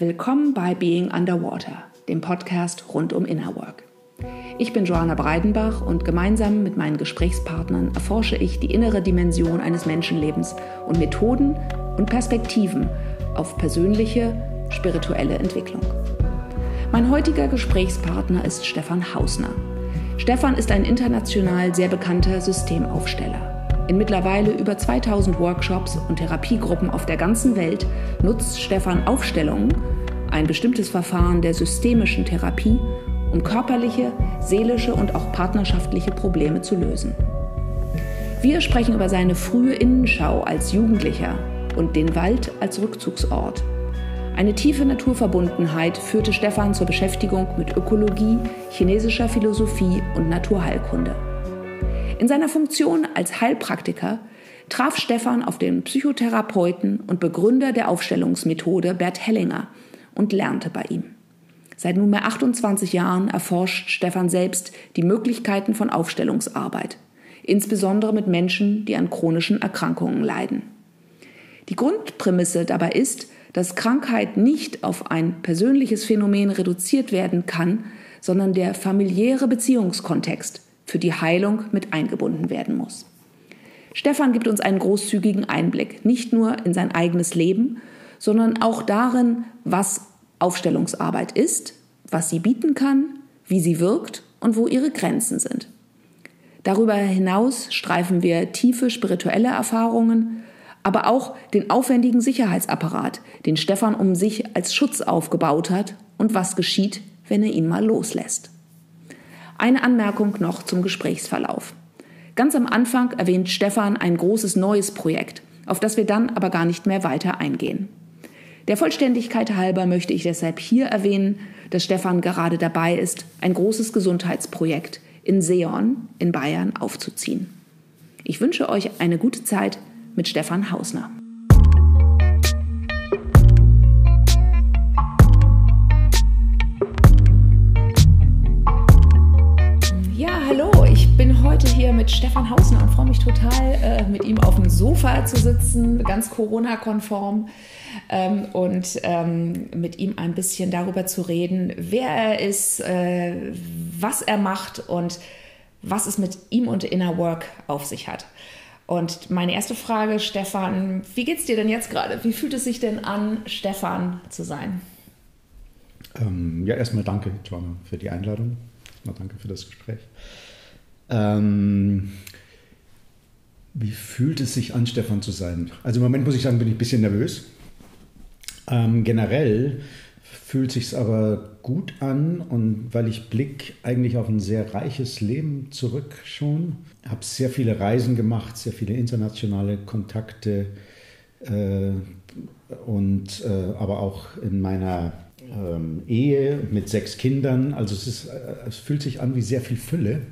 Willkommen bei Being Underwater, dem Podcast rund um Inner Work. Ich bin Joanna Breidenbach und gemeinsam mit meinen Gesprächspartnern erforsche ich die innere Dimension eines Menschenlebens und Methoden und Perspektiven auf persönliche, spirituelle Entwicklung. Mein heutiger Gesprächspartner ist Stefan Hausner. Stefan ist ein international sehr bekannter Systemaufsteller. In mittlerweile über 2000 Workshops und Therapiegruppen auf der ganzen Welt nutzt Stefan Aufstellungen, ein bestimmtes Verfahren der systemischen Therapie, um körperliche, seelische und auch partnerschaftliche Probleme zu lösen. Wir sprechen über seine frühe Innenschau als Jugendlicher und den Wald als Rückzugsort. Eine tiefe Naturverbundenheit führte Stefan zur Beschäftigung mit Ökologie, chinesischer Philosophie und Naturheilkunde. In seiner Funktion als Heilpraktiker traf Stefan auf den Psychotherapeuten und Begründer der Aufstellungsmethode Bert Hellinger und lernte bei ihm. Seit nunmehr 28 Jahren erforscht Stefan selbst die Möglichkeiten von Aufstellungsarbeit, insbesondere mit Menschen, die an chronischen Erkrankungen leiden. Die Grundprämisse dabei ist, dass Krankheit nicht auf ein persönliches Phänomen reduziert werden kann, sondern der familiäre Beziehungskontext für die Heilung mit eingebunden werden muss. Stefan gibt uns einen großzügigen Einblick, nicht nur in sein eigenes Leben, sondern auch darin, was Aufstellungsarbeit ist, was sie bieten kann, wie sie wirkt und wo ihre Grenzen sind. Darüber hinaus streifen wir tiefe spirituelle Erfahrungen, aber auch den aufwendigen Sicherheitsapparat, den Stefan um sich als Schutz aufgebaut hat und was geschieht, wenn er ihn mal loslässt. Eine Anmerkung noch zum Gesprächsverlauf. Ganz am Anfang erwähnt Stefan ein großes neues Projekt, auf das wir dann aber gar nicht mehr weiter eingehen. Der Vollständigkeit halber möchte ich deshalb hier erwähnen, dass Stefan gerade dabei ist, ein großes Gesundheitsprojekt in Seon in Bayern aufzuziehen. Ich wünsche euch eine gute Zeit mit Stefan Hausner. Heute hier mit Stefan Hausner und freue mich total, äh, mit ihm auf dem Sofa zu sitzen, ganz Corona-konform. Ähm, und ähm, mit ihm ein bisschen darüber zu reden, wer er ist, äh, was er macht und was es mit ihm und Inner Work auf sich hat. Und meine erste Frage, Stefan, wie geht's dir denn jetzt gerade? Wie fühlt es sich denn an, Stefan zu sein? Ähm, ja, erstmal danke, Joanna, für die Einladung. Mal danke für das Gespräch. Ähm, wie fühlt es sich an, Stefan zu sein? Also im Moment muss ich sagen, bin ich ein bisschen nervös. Ähm, generell fühlt sich aber gut an und weil ich blick eigentlich auf ein sehr reiches Leben zurück schon, habe sehr viele Reisen gemacht, sehr viele internationale Kontakte äh, und äh, aber auch in meiner ähm, Ehe mit sechs Kindern. Also es, ist, äh, es fühlt sich an wie sehr viel Fülle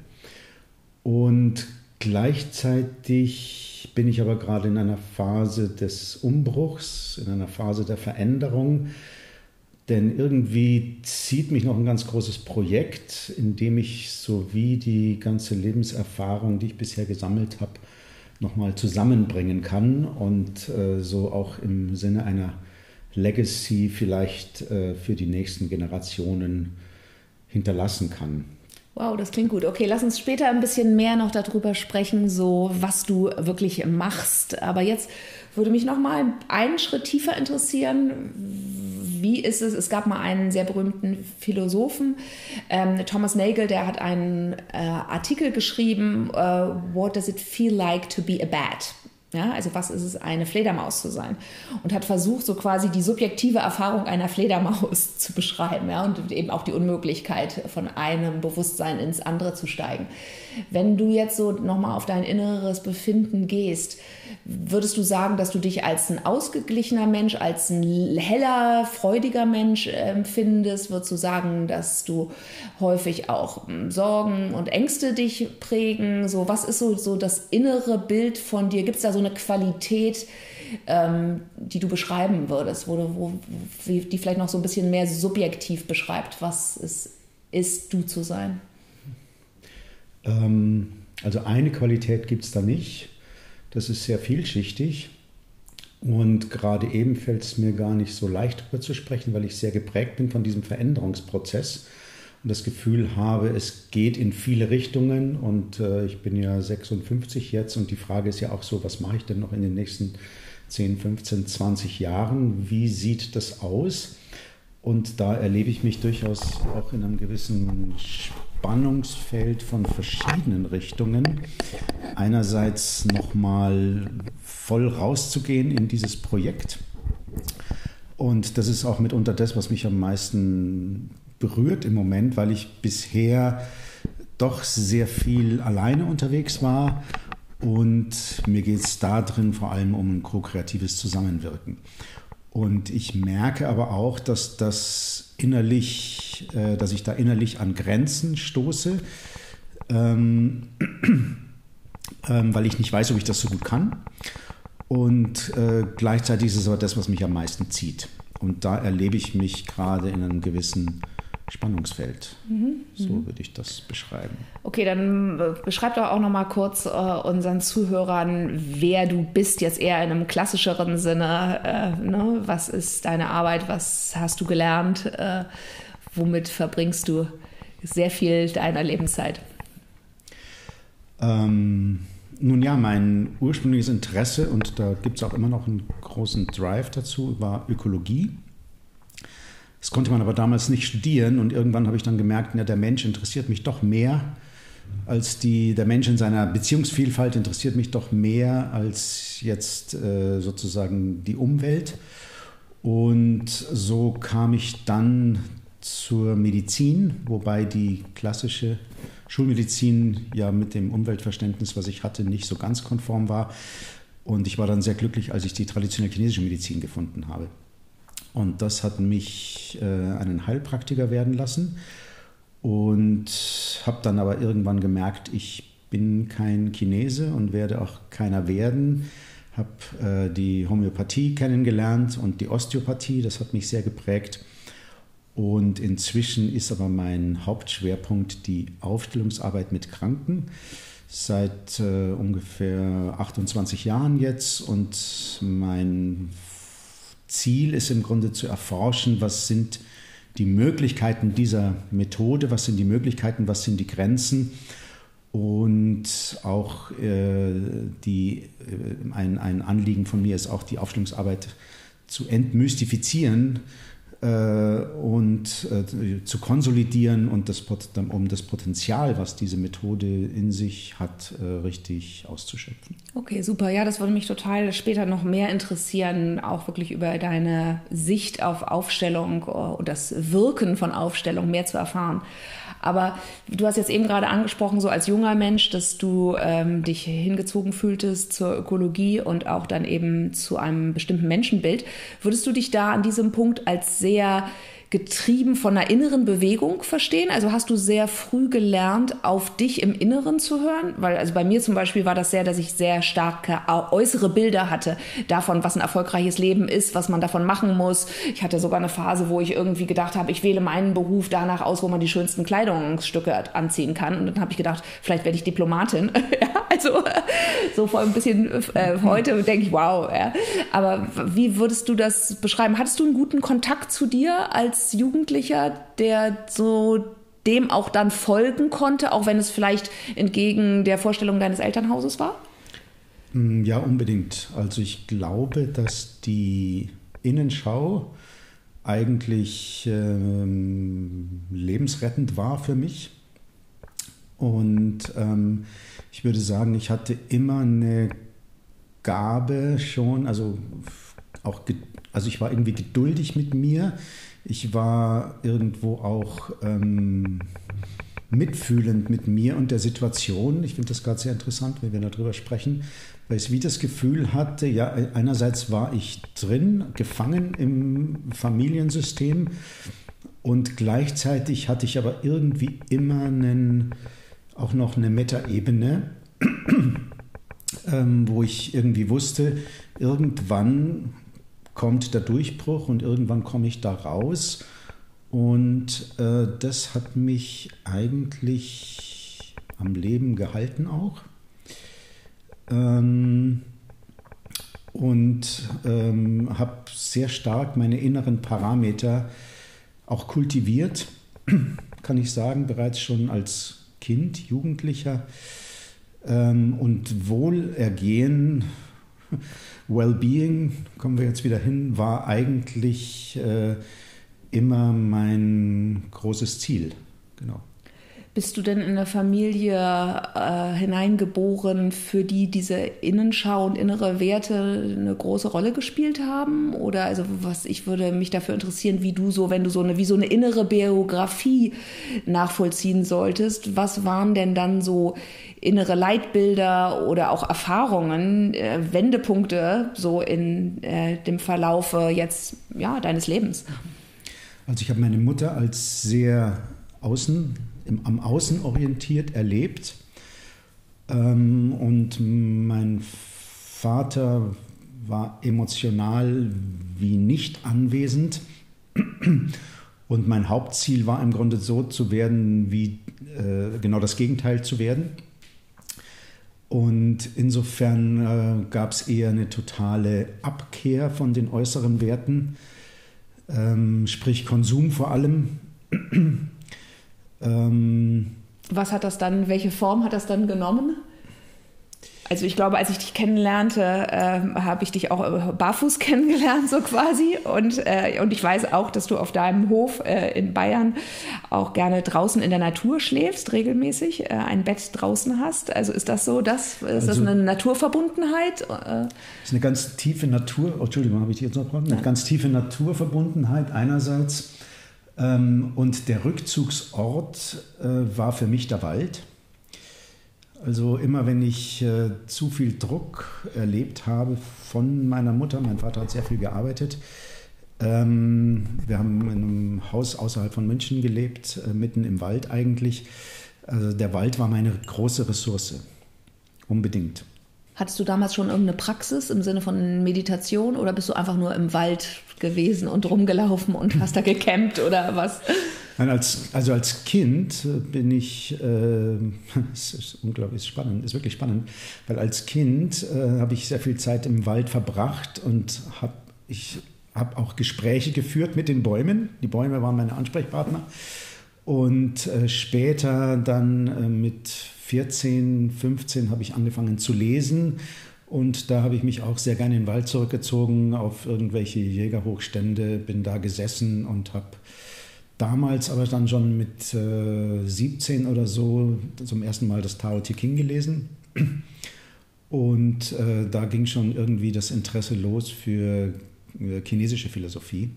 und gleichzeitig bin ich aber gerade in einer Phase des Umbruchs, in einer Phase der Veränderung. Denn irgendwie zieht mich noch ein ganz großes Projekt, in dem ich so wie die ganze Lebenserfahrung, die ich bisher gesammelt habe, nochmal zusammenbringen kann und äh, so auch im Sinne einer Legacy vielleicht äh, für die nächsten Generationen hinterlassen kann. Wow, das klingt gut. Okay, lass uns später ein bisschen mehr noch darüber sprechen, so was du wirklich machst. Aber jetzt würde mich noch mal einen Schritt tiefer interessieren. Wie ist es? Es gab mal einen sehr berühmten Philosophen, ähm, Thomas Nagel, der hat einen äh, Artikel geschrieben, uh, What does it feel like to be a bat? Ja, also was ist es, eine Fledermaus zu sein? Und hat versucht, so quasi die subjektive Erfahrung einer Fledermaus zu beschreiben, ja, und eben auch die Unmöglichkeit, von einem Bewusstsein ins andere zu steigen. Wenn du jetzt so nochmal auf dein inneres Befinden gehst, würdest du sagen, dass du dich als ein ausgeglichener Mensch, als ein heller, freudiger Mensch empfindest? Würdest du sagen, dass du häufig auch hm, Sorgen und Ängste dich prägen? So, was ist so, so das innere Bild von dir? Gibt es da so eine Qualität, ähm, die du beschreiben würdest, wo, wo, die vielleicht noch so ein bisschen mehr subjektiv beschreibt, was es ist, du zu sein? Ähm, also eine Qualität gibt es da nicht. Das ist sehr vielschichtig. Und gerade eben fällt es mir gar nicht so leicht darüber zu sprechen, weil ich sehr geprägt bin von diesem Veränderungsprozess und das Gefühl habe, es geht in viele Richtungen. Und äh, ich bin ja 56 jetzt und die Frage ist ja auch so, was mache ich denn noch in den nächsten 10, 15, 20 Jahren? Wie sieht das aus? Und da erlebe ich mich durchaus auch in einem gewissen Spannungsfeld von verschiedenen Richtungen. Einerseits nochmal voll rauszugehen in dieses Projekt. Und das ist auch mitunter das, was mich am meisten berührt im Moment, weil ich bisher doch sehr viel alleine unterwegs war und mir geht es da drin vor allem um ein ko-kreatives Zusammenwirken. Und ich merke aber auch, dass das innerlich, äh, dass ich da innerlich an Grenzen stoße, ähm, ähm, weil ich nicht weiß, ob ich das so gut kann. Und äh, gleichzeitig ist es aber das, was mich am meisten zieht. Und da erlebe ich mich gerade in einem gewissen Spannungsfeld. Mhm. So würde ich das beschreiben. Okay, dann äh, beschreib doch auch noch mal kurz äh, unseren Zuhörern, wer du bist, jetzt eher in einem klassischeren Sinne. Äh, ne? Was ist deine Arbeit? Was hast du gelernt? Äh, womit verbringst du sehr viel deiner Lebenszeit? Ähm, nun ja, mein ursprüngliches Interesse, und da gibt es auch immer noch einen großen Drive dazu, war Ökologie. Das konnte man aber damals nicht studieren und irgendwann habe ich dann gemerkt, ja, der Mensch interessiert mich doch mehr als die, der Mensch in seiner Beziehungsvielfalt interessiert mich doch mehr als jetzt äh, sozusagen die Umwelt. Und so kam ich dann zur Medizin, wobei die klassische Schulmedizin ja mit dem Umweltverständnis, was ich hatte, nicht so ganz konform war. Und ich war dann sehr glücklich, als ich die traditionelle chinesische Medizin gefunden habe. Und das hat mich äh, einen Heilpraktiker werden lassen und habe dann aber irgendwann gemerkt, ich bin kein Chinese und werde auch keiner werden. Habe äh, die Homöopathie kennengelernt und die Osteopathie, das hat mich sehr geprägt. Und inzwischen ist aber mein Hauptschwerpunkt die Aufstellungsarbeit mit Kranken seit äh, ungefähr 28 Jahren jetzt und mein Ziel ist im Grunde zu erforschen, was sind die Möglichkeiten dieser Methode, was sind die Möglichkeiten, was sind die Grenzen und auch äh, die, äh, ein, ein Anliegen von mir ist auch die Aufstellungsarbeit zu entmystifizieren, und äh, zu konsolidieren und das, um das Potenzial, was diese Methode in sich hat, äh, richtig auszuschöpfen. Okay, super. Ja, das würde mich total später noch mehr interessieren, auch wirklich über deine Sicht auf Aufstellung und das Wirken von Aufstellung mehr zu erfahren. Aber du hast jetzt eben gerade angesprochen, so als junger Mensch, dass du ähm, dich hingezogen fühltest zur Ökologie und auch dann eben zu einem bestimmten Menschenbild. Würdest du dich da an diesem Punkt als sehr getrieben von einer inneren Bewegung verstehen? Also hast du sehr früh gelernt, auf dich im Inneren zu hören? Weil also bei mir zum Beispiel war das sehr, dass ich sehr starke äußere Bilder hatte davon, was ein erfolgreiches Leben ist, was man davon machen muss. Ich hatte sogar eine Phase, wo ich irgendwie gedacht habe, ich wähle meinen Beruf danach aus, wo man die schönsten Kleidungsstücke anziehen kann. Und dann habe ich gedacht, vielleicht werde ich Diplomatin. ja, also so vor ein bisschen äh, heute denke ich, wow. Ja. Aber wie würdest du das beschreiben? Hattest du einen guten Kontakt zu dir als als Jugendlicher, der so dem auch dann folgen konnte, auch wenn es vielleicht entgegen der Vorstellung deines Elternhauses war? Mm, ja, unbedingt. Also ich glaube, dass die Innenschau eigentlich ähm, lebensrettend war für mich. Und ähm, ich würde sagen, ich hatte immer eine Gabe schon, also auch, also ich war irgendwie geduldig mit mir. Ich war irgendwo auch ähm, mitfühlend mit mir und der Situation. Ich finde das gerade sehr interessant, wenn wir darüber sprechen, weil ich wie das Gefühl hatte, ja, einerseits war ich drin, gefangen im Familiensystem und gleichzeitig hatte ich aber irgendwie immer einen, auch noch eine Metaebene, ähm, wo ich irgendwie wusste, irgendwann kommt der Durchbruch und irgendwann komme ich da raus. Und äh, das hat mich eigentlich am Leben gehalten auch. Ähm, und ähm, habe sehr stark meine inneren Parameter auch kultiviert, kann ich sagen, bereits schon als Kind, Jugendlicher. Ähm, und Wohlergehen, Wellbeing, kommen wir jetzt wieder hin, war eigentlich äh, immer mein großes Ziel. Genau. Bist du denn in eine Familie äh, hineingeboren, für die diese Innenschau und innere Werte eine große Rolle gespielt haben? Oder also was ich würde mich dafür interessieren, wie du so, wenn du so eine wie so eine innere Biografie nachvollziehen solltest, was waren denn dann so innere Leitbilder oder auch Erfahrungen, äh, Wendepunkte so in äh, dem Verlaufe jetzt ja deines Lebens? Also ich habe meine Mutter als sehr außen im, am Außen orientiert erlebt. Ähm, und mein Vater war emotional wie nicht anwesend. Und mein Hauptziel war im Grunde so zu werden, wie äh, genau das Gegenteil zu werden. Und insofern äh, gab es eher eine totale Abkehr von den äußeren Werten, ähm, sprich Konsum vor allem. Ähm, Was hat das dann, welche Form hat das dann genommen? Also ich glaube, als ich dich kennenlernte, äh, habe ich dich auch äh, barfuß kennengelernt, so quasi. Und, äh, und ich weiß auch, dass du auf deinem Hof äh, in Bayern auch gerne draußen in der Natur schläfst, regelmäßig, äh, ein Bett draußen hast. Also ist das so, das, ist also, das eine Naturverbundenheit? Das ist eine ganz tiefe Natur, oh, Entschuldigung, habe ich dich jetzt noch Eine ja. ganz tiefe Naturverbundenheit einerseits und der Rückzugsort äh, war für mich der Wald. Also immer wenn ich äh, zu viel Druck erlebt habe von meiner Mutter, mein Vater hat sehr viel gearbeitet. Ähm, wir haben in einem Haus außerhalb von München gelebt, äh, mitten im Wald eigentlich. Also der Wald war meine große Ressource, unbedingt. Hattest du damals schon irgendeine Praxis im Sinne von Meditation oder bist du einfach nur im Wald gewesen und rumgelaufen und hast da gecampt oder was? Nein, als, also als Kind bin ich, äh, es ist unglaublich spannend, ist wirklich spannend, weil als Kind äh, habe ich sehr viel Zeit im Wald verbracht und habe ich habe auch Gespräche geführt mit den Bäumen. Die Bäume waren meine Ansprechpartner. Und äh, später dann äh, mit 14, 15 habe ich angefangen zu lesen und da habe ich mich auch sehr gerne in den Wald zurückgezogen, auf irgendwelche Jägerhochstände, bin da gesessen und habe damals aber dann schon mit äh, 17 oder so zum ersten Mal das Tao Te Ching gelesen. Und äh, da ging schon irgendwie das Interesse los für äh, chinesische Philosophie.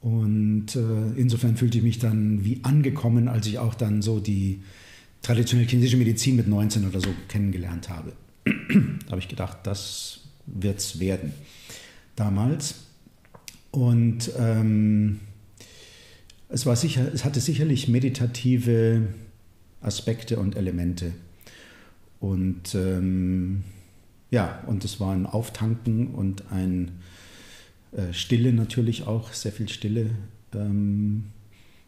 Und äh, insofern fühlte ich mich dann wie angekommen, als ich auch dann so die traditionelle chinesische Medizin mit 19 oder so kennengelernt habe. da habe ich gedacht, das wird es werden damals. Und ähm, es, war sicher, es hatte sicherlich meditative Aspekte und Elemente. Und ähm, ja, und es war ein Auftanken und ein äh, Stille natürlich auch, sehr viel Stille. Ähm,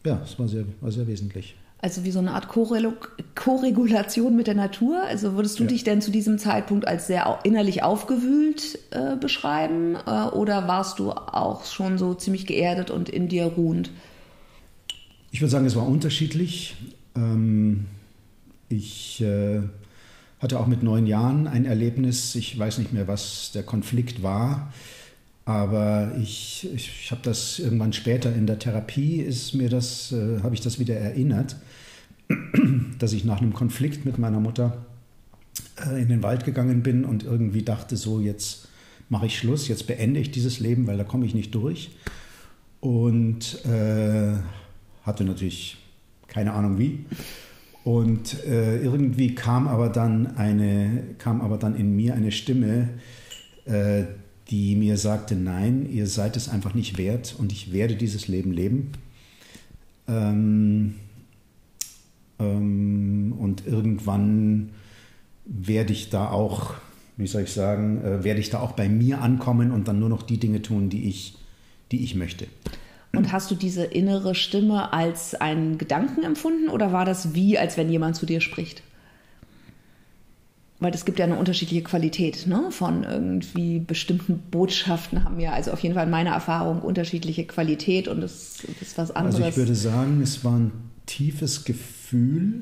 ja, es war sehr, war sehr wesentlich. Also wie so eine Art Korregulation mit der Natur. Also würdest du ja. dich denn zu diesem Zeitpunkt als sehr innerlich aufgewühlt äh, beschreiben? Äh, oder warst du auch schon so ziemlich geerdet und in dir ruhend? Ich würde sagen, es war unterschiedlich. Ähm, ich äh, hatte auch mit neun Jahren ein Erlebnis. Ich weiß nicht mehr, was der Konflikt war. Aber ich, ich, ich habe das irgendwann später in der Therapie, ist mir das, äh, habe ich das wieder erinnert, dass ich nach einem Konflikt mit meiner Mutter äh, in den Wald gegangen bin und irgendwie dachte, so jetzt mache ich Schluss, jetzt beende ich dieses Leben, weil da komme ich nicht durch. Und äh, hatte natürlich keine Ahnung wie. Und äh, irgendwie kam aber dann eine, kam aber dann in mir eine Stimme, äh, die mir sagte, nein, ihr seid es einfach nicht wert und ich werde dieses Leben leben. Ähm, ähm, und irgendwann werde ich da auch, wie soll ich sagen, äh, werde ich da auch bei mir ankommen und dann nur noch die Dinge tun, die ich, die ich möchte. Und hast du diese innere Stimme als einen Gedanken empfunden oder war das wie, als wenn jemand zu dir spricht? Weil es gibt ja eine unterschiedliche Qualität ne? von irgendwie bestimmten Botschaften haben ja, also auf jeden Fall in meiner Erfahrung, unterschiedliche Qualität und das, ist was anderes. Also ich würde sagen, es war ein tiefes Gefühl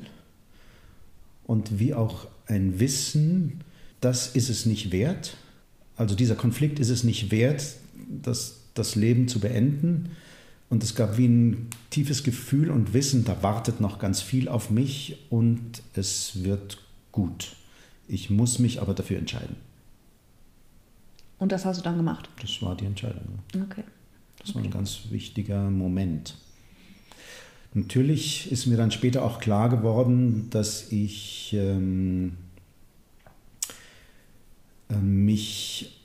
und wie auch ein Wissen, das ist es nicht wert. Also dieser Konflikt ist es nicht wert, das, das Leben zu beenden. Und es gab wie ein tiefes Gefühl und Wissen, da wartet noch ganz viel auf mich und es wird gut. Ich muss mich aber dafür entscheiden. Und das hast du dann gemacht? Das war die Entscheidung. Okay. Das okay. war ein ganz wichtiger Moment. Natürlich ist mir dann später auch klar geworden, dass ich ähm, äh, mich,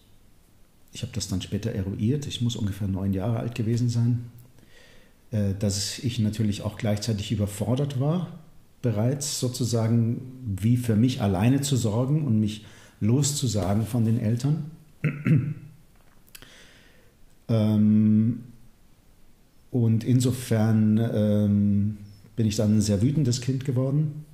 ich habe das dann später eruiert, ich muss ungefähr neun Jahre alt gewesen sein, äh, dass ich natürlich auch gleichzeitig überfordert war, bereits sozusagen wie für mich alleine zu sorgen und mich loszusagen von den Eltern. ähm, und insofern ähm, bin ich dann ein sehr wütendes Kind geworden.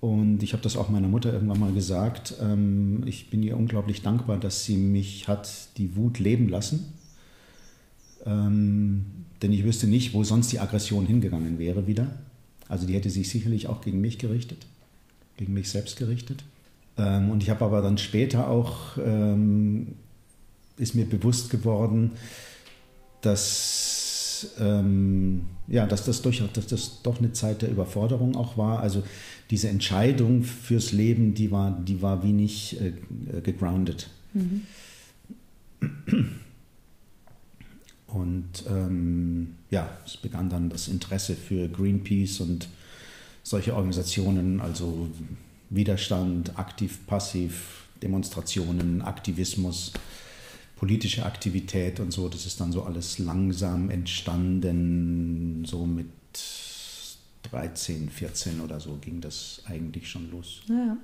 Und ich habe das auch meiner Mutter irgendwann mal gesagt. Ähm, ich bin ihr unglaublich dankbar, dass sie mich hat die Wut leben lassen. Ähm, denn ich wüsste nicht, wo sonst die Aggression hingegangen wäre wieder. Also die hätte sich sicherlich auch gegen mich gerichtet, gegen mich selbst gerichtet. Ähm, und ich habe aber dann später auch, ähm, ist mir bewusst geworden, dass, ähm, ja, dass, das durch, dass das doch eine Zeit der Überforderung auch war. Also diese Entscheidung fürs Leben, die war, die war wie nicht äh, gegroundet. Mhm. Und ähm, ja, es begann dann das Interesse für Greenpeace und solche Organisationen, also Widerstand, aktiv, passiv, Demonstrationen, Aktivismus politische Aktivität und so, das ist dann so alles langsam entstanden, so mit 13, 14 oder so ging das eigentlich schon los. Ja.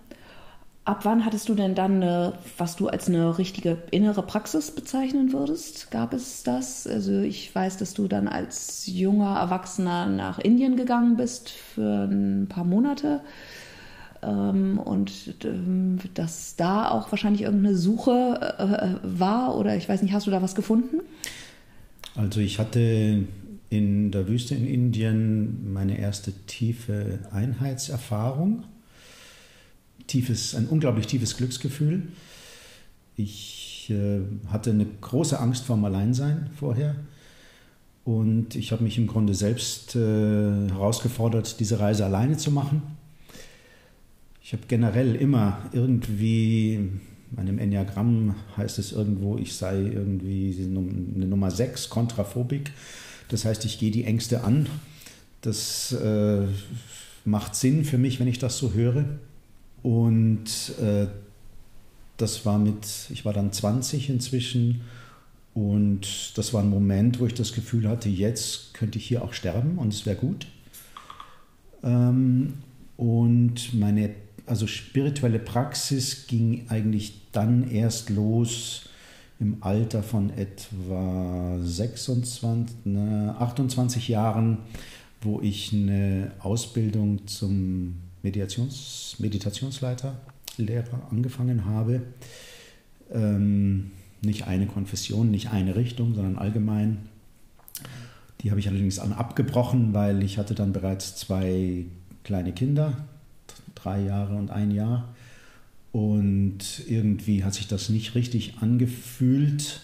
Ab wann hattest du denn dann, eine, was du als eine richtige innere Praxis bezeichnen würdest? Gab es das? Also ich weiß, dass du dann als junger Erwachsener nach Indien gegangen bist für ein paar Monate. Ähm, und ähm, dass da auch wahrscheinlich irgendeine Suche äh, war oder ich weiß nicht, hast du da was gefunden? Also ich hatte in der Wüste in Indien meine erste tiefe Einheitserfahrung. Tiefes, ein unglaublich tiefes Glücksgefühl. Ich äh, hatte eine große Angst vorm Alleinsein vorher. Und ich habe mich im Grunde selbst äh, herausgefordert, diese Reise alleine zu machen. Ich habe generell immer irgendwie, in meinem Enneagramm heißt es irgendwo, ich sei irgendwie eine Nummer 6, kontraphobik. Das heißt, ich gehe die Ängste an. Das äh, macht Sinn für mich, wenn ich das so höre. Und äh, das war mit, ich war dann 20 inzwischen. Und das war ein Moment, wo ich das Gefühl hatte, jetzt könnte ich hier auch sterben und es wäre gut. Ähm, und meine also spirituelle Praxis ging eigentlich dann erst los im Alter von etwa 26, ne, 28 Jahren, wo ich eine Ausbildung zum Meditations, Meditationsleiter, Lehrer angefangen habe. Ähm, nicht eine Konfession, nicht eine Richtung, sondern allgemein. Die habe ich allerdings abgebrochen, weil ich hatte dann bereits zwei kleine Kinder, drei Jahre und ein Jahr. Und irgendwie hat sich das nicht richtig angefühlt,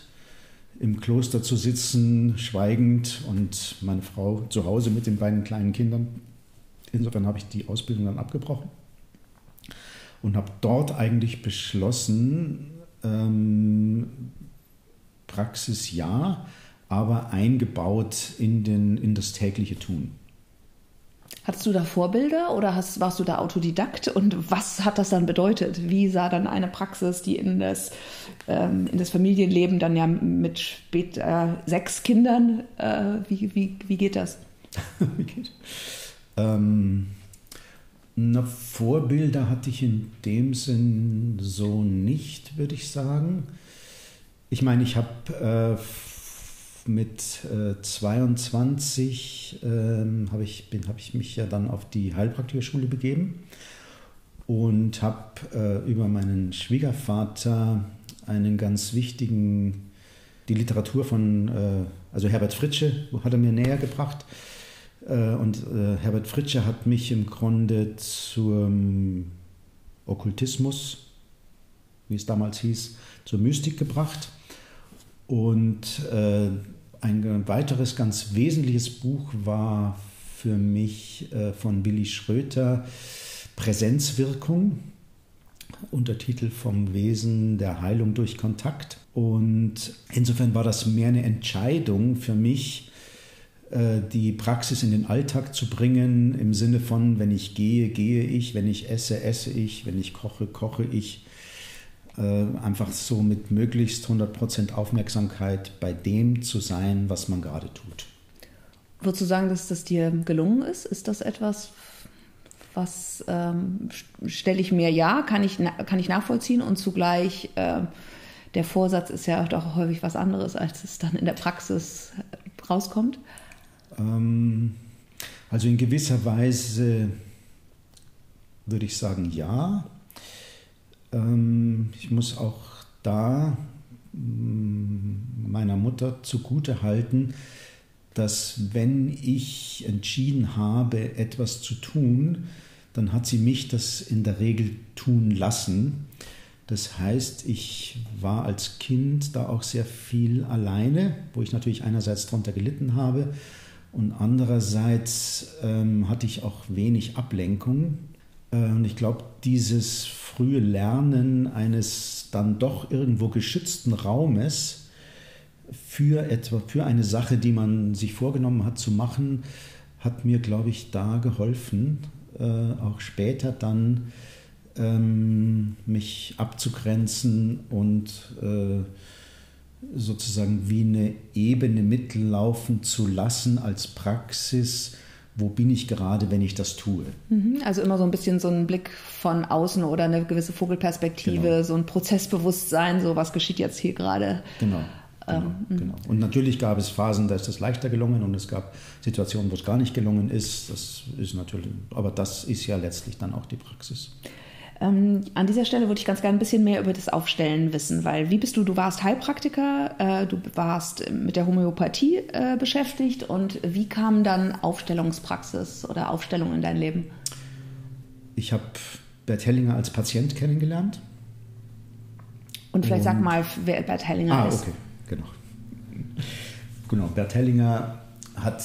im Kloster zu sitzen, schweigend und meine Frau zu Hause mit den beiden kleinen Kindern. Insofern habe ich die Ausbildung dann abgebrochen und habe dort eigentlich beschlossen, ähm, Praxis ja, aber eingebaut in, den, in das tägliche Tun. Hattest du da Vorbilder oder hast, warst du da Autodidakt? Und was hat das dann bedeutet? Wie sah dann eine Praxis, die in das, ähm, in das Familienleben dann ja mit später äh, sechs Kindern, äh, wie, wie, wie geht das? wie geht? Ähm, na, Vorbilder hatte ich in dem Sinn so nicht, würde ich sagen. Ich meine, ich habe äh, mit äh, 22 ähm, habe ich, hab ich mich ja dann auf die Heilpraktikerschule begeben. und habe äh, über meinen Schwiegervater einen ganz wichtigen, die Literatur von, äh, also Herbert Fritsche hat er mir näher gebracht. Äh, und äh, Herbert Fritsche hat mich im Grunde zum Okkultismus, wie es damals hieß, zur Mystik gebracht. Und äh, ein weiteres ganz wesentliches Buch war für mich von Willi Schröter Präsenzwirkung, Untertitel vom Wesen der Heilung durch Kontakt. Und insofern war das mehr eine Entscheidung für mich, die Praxis in den Alltag zu bringen, im Sinne von, wenn ich gehe, gehe ich, wenn ich esse, esse ich, wenn ich koche, koche ich. Äh, einfach so mit möglichst 100% Aufmerksamkeit bei dem zu sein, was man gerade tut. Würdest du sagen, dass das dir gelungen ist? Ist das etwas, was ähm, stelle ich mir ja, kann ich, kann ich nachvollziehen und zugleich äh, der Vorsatz ist ja doch häufig was anderes, als es dann in der Praxis rauskommt? Ähm, also in gewisser Weise würde ich sagen ja. Ähm, ich muss auch da mm, meiner Mutter zugute halten, dass wenn ich entschieden habe, etwas zu tun, dann hat sie mich das in der Regel tun lassen. Das heißt, ich war als Kind da auch sehr viel alleine, wo ich natürlich einerseits darunter gelitten habe und andererseits ähm, hatte ich auch wenig Ablenkung. Äh, und ich glaube, dieses frühe Lernen eines dann doch irgendwo geschützten Raumes für etwa für eine Sache, die man sich vorgenommen hat zu machen, hat mir, glaube ich, da geholfen, äh, auch später dann ähm, mich abzugrenzen und äh, sozusagen wie eine Ebene mitlaufen zu lassen als Praxis, wo bin ich gerade, wenn ich das tue. Mhm. Also immer so ein bisschen so ein Blick von außen oder eine gewisse Vogelperspektive, genau. so ein Prozessbewusstsein, so was geschieht jetzt hier gerade. Genau. Genau, ähm, mhm. genau. Und natürlich gab es Phasen, da ist es leichter gelungen und es gab Situationen, wo es gar nicht gelungen ist. Das ist natürlich, aber das ist ja letztlich dann auch die Praxis. Ähm, an dieser Stelle würde ich ganz gerne ein bisschen mehr über das Aufstellen wissen, weil wie bist du? Du warst Heilpraktiker, äh, du warst mit der Homöopathie äh, beschäftigt und wie kam dann Aufstellungspraxis oder Aufstellung in dein Leben? Ich habe Bert Hellinger als Patient kennengelernt. Und vielleicht und, sag mal, wer Bert Hellinger ah, ist. Okay, genau. Genau, Bert Hellinger hat,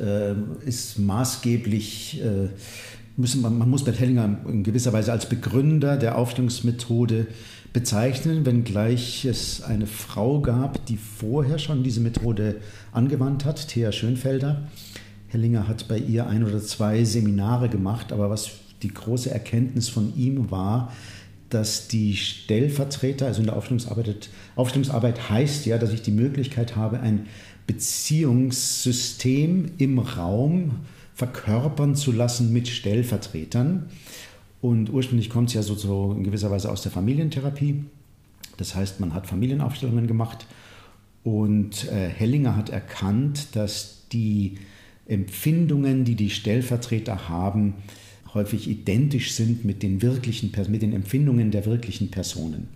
äh, ist maßgeblich äh, müssen, man, man muss Bert Hellinger in gewisser Weise als Begründer der Aufstellungsmethode bezeichnen, wenngleich es eine Frau gab, die vorher schon diese Methode angewandt hat, Thea Schönfelder. Hellinger hat bei ihr ein oder zwei Seminare gemacht, aber was die große Erkenntnis von ihm war, dass die Stellvertreter, also in der Aufstellungsarbeit, Aufstellungsarbeit heißt ja, dass ich die Möglichkeit habe, ein Beziehungssystem im Raum verkörpern zu lassen mit Stellvertretern. Und ursprünglich kommt es ja so, so in gewisser Weise aus der Familientherapie. Das heißt, man hat Familienaufstellungen gemacht und äh, Hellinger hat erkannt, dass die Empfindungen, die die Stellvertreter haben, häufig identisch sind mit den, wirklichen, mit den Empfindungen der wirklichen Personen.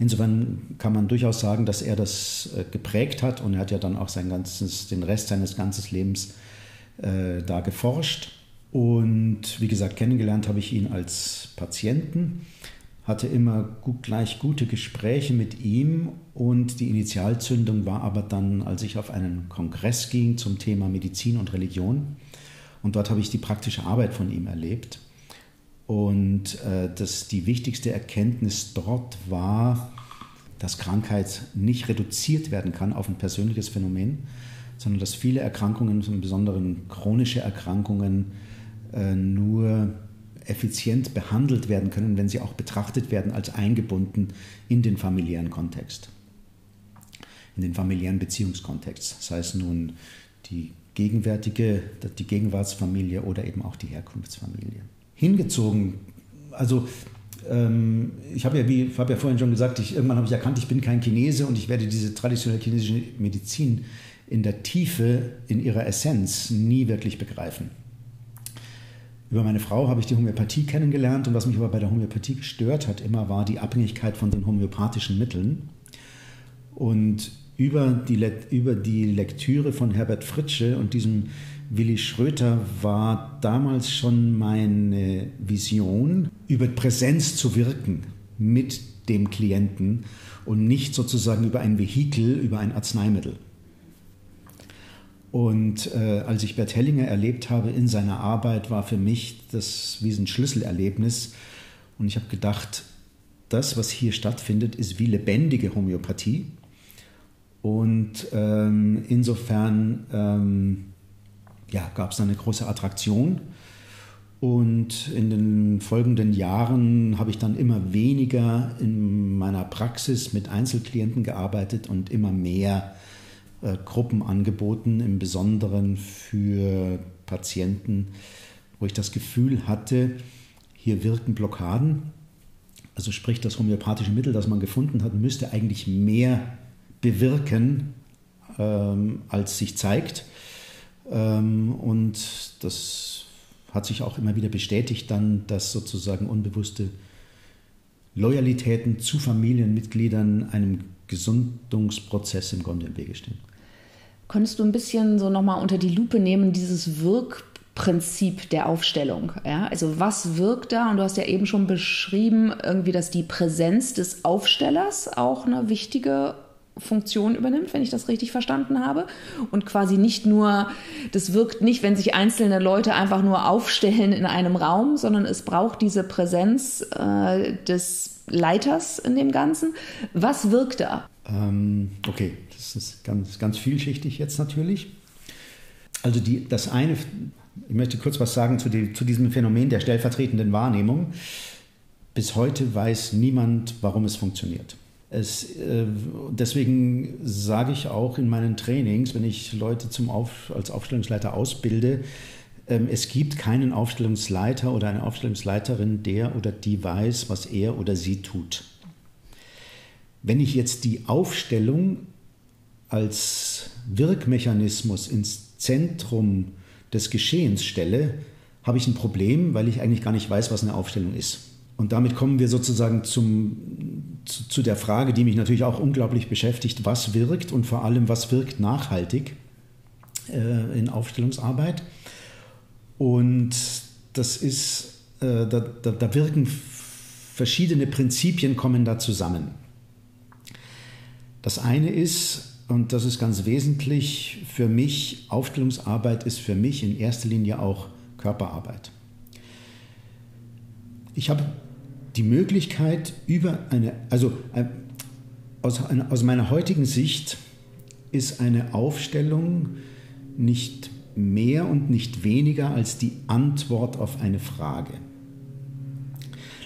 Insofern kann man durchaus sagen, dass er das äh, geprägt hat und er hat ja dann auch sein ganzes, den Rest seines ganzen Lebens äh, da geforscht. Und wie gesagt, kennengelernt habe ich ihn als Patienten, hatte immer gut, gleich gute Gespräche mit ihm und die Initialzündung war aber dann, als ich auf einen Kongress ging zum Thema Medizin und Religion. Und dort habe ich die praktische Arbeit von ihm erlebt. Und äh, das, die wichtigste Erkenntnis dort war, dass Krankheit nicht reduziert werden kann auf ein persönliches Phänomen, sondern dass viele Erkrankungen, im Besonderen chronische Erkrankungen, äh, nur effizient behandelt werden können, wenn sie auch betrachtet werden als eingebunden in den familiären Kontext, in den familiären Beziehungskontext, sei es nun die gegenwärtige, die Gegenwartsfamilie oder eben auch die Herkunftsfamilie. Hingezogen, also ähm, ich habe ja, wie hab ja vorhin schon gesagt, ich, irgendwann habe ich erkannt, ich bin kein Chinese und ich werde diese traditionelle chinesische Medizin in der Tiefe, in ihrer Essenz nie wirklich begreifen. Über meine Frau habe ich die Homöopathie kennengelernt und was mich aber bei der Homöopathie gestört hat, immer war die Abhängigkeit von den homöopathischen Mitteln. Und über die, über die Lektüre von Herbert Fritsche und diesem Willi Schröter war damals schon meine Vision, über Präsenz zu wirken mit dem Klienten und nicht sozusagen über ein Vehikel, über ein Arzneimittel. Und äh, als ich Bert Hellinger erlebt habe in seiner Arbeit, war für mich das wie ein Schlüsselerlebnis. Und ich habe gedacht, das, was hier stattfindet, ist wie lebendige Homöopathie. Und ähm, insofern ähm, ja, gab es eine große Attraktion. Und in den folgenden Jahren habe ich dann immer weniger in meiner Praxis mit Einzelklienten gearbeitet und immer mehr äh, Gruppen angeboten, im Besonderen für Patienten, wo ich das Gefühl hatte, hier wirken Blockaden. Also sprich, das homöopathische Mittel, das man gefunden hat, müsste eigentlich mehr bewirken, ähm, als sich zeigt. Ähm, und das hat sich auch immer wieder bestätigt dann, dass sozusagen unbewusste Loyalitäten zu Familienmitgliedern einem Gesundungsprozess im Grunde im Wege stehen. Könntest du ein bisschen so nochmal unter die Lupe nehmen, dieses Wirkprinzip der Aufstellung? Ja? Also was wirkt da? Und du hast ja eben schon beschrieben, irgendwie, dass die Präsenz des Aufstellers auch eine wichtige Funktion übernimmt, wenn ich das richtig verstanden habe. Und quasi nicht nur, das wirkt nicht, wenn sich einzelne Leute einfach nur aufstellen in einem Raum, sondern es braucht diese Präsenz äh, des Leiters in dem Ganzen. Was wirkt da? Ähm, okay, das ist ganz, ganz vielschichtig jetzt natürlich. Also die, das eine, ich möchte kurz was sagen zu, die, zu diesem Phänomen der stellvertretenden Wahrnehmung. Bis heute weiß niemand, warum es funktioniert. Es, äh, deswegen sage ich auch in meinen Trainings, wenn ich Leute zum Auf, als Aufstellungsleiter ausbilde, ähm, es gibt keinen Aufstellungsleiter oder eine Aufstellungsleiterin, der oder die weiß, was er oder sie tut. Wenn ich jetzt die Aufstellung als Wirkmechanismus ins Zentrum des Geschehens stelle, habe ich ein Problem, weil ich eigentlich gar nicht weiß, was eine Aufstellung ist. Und damit kommen wir sozusagen zum, zu, zu, der Frage, die mich natürlich auch unglaublich beschäftigt, was wirkt und vor allem, was wirkt nachhaltig äh, in Aufstellungsarbeit. Und das ist, äh, da, da, da wirken verschiedene Prinzipien kommen da zusammen. Das eine ist, und das ist ganz wesentlich für mich, Aufstellungsarbeit ist für mich in erster Linie auch Körperarbeit. Ich habe die Möglichkeit über eine, also äh, aus, aus meiner heutigen Sicht ist eine Aufstellung nicht mehr und nicht weniger als die Antwort auf eine Frage.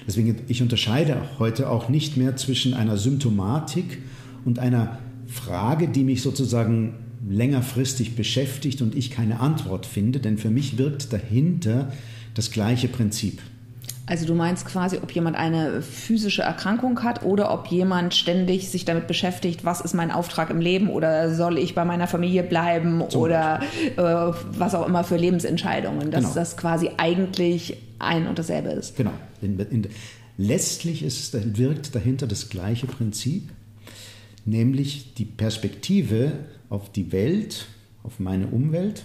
Deswegen, ich unterscheide heute auch nicht mehr zwischen einer Symptomatik und einer Frage, die mich sozusagen längerfristig beschäftigt und ich keine Antwort finde, denn für mich wirkt dahinter das gleiche Prinzip. Also du meinst quasi, ob jemand eine physische Erkrankung hat oder ob jemand ständig sich damit beschäftigt, was ist mein Auftrag im Leben oder soll ich bei meiner Familie bleiben Zum oder äh, was auch immer für Lebensentscheidungen, dass genau. das quasi eigentlich ein und dasselbe ist. Genau. In, in, letztlich ist, wirkt dahinter das gleiche Prinzip nämlich die Perspektive auf die Welt, auf meine Umwelt,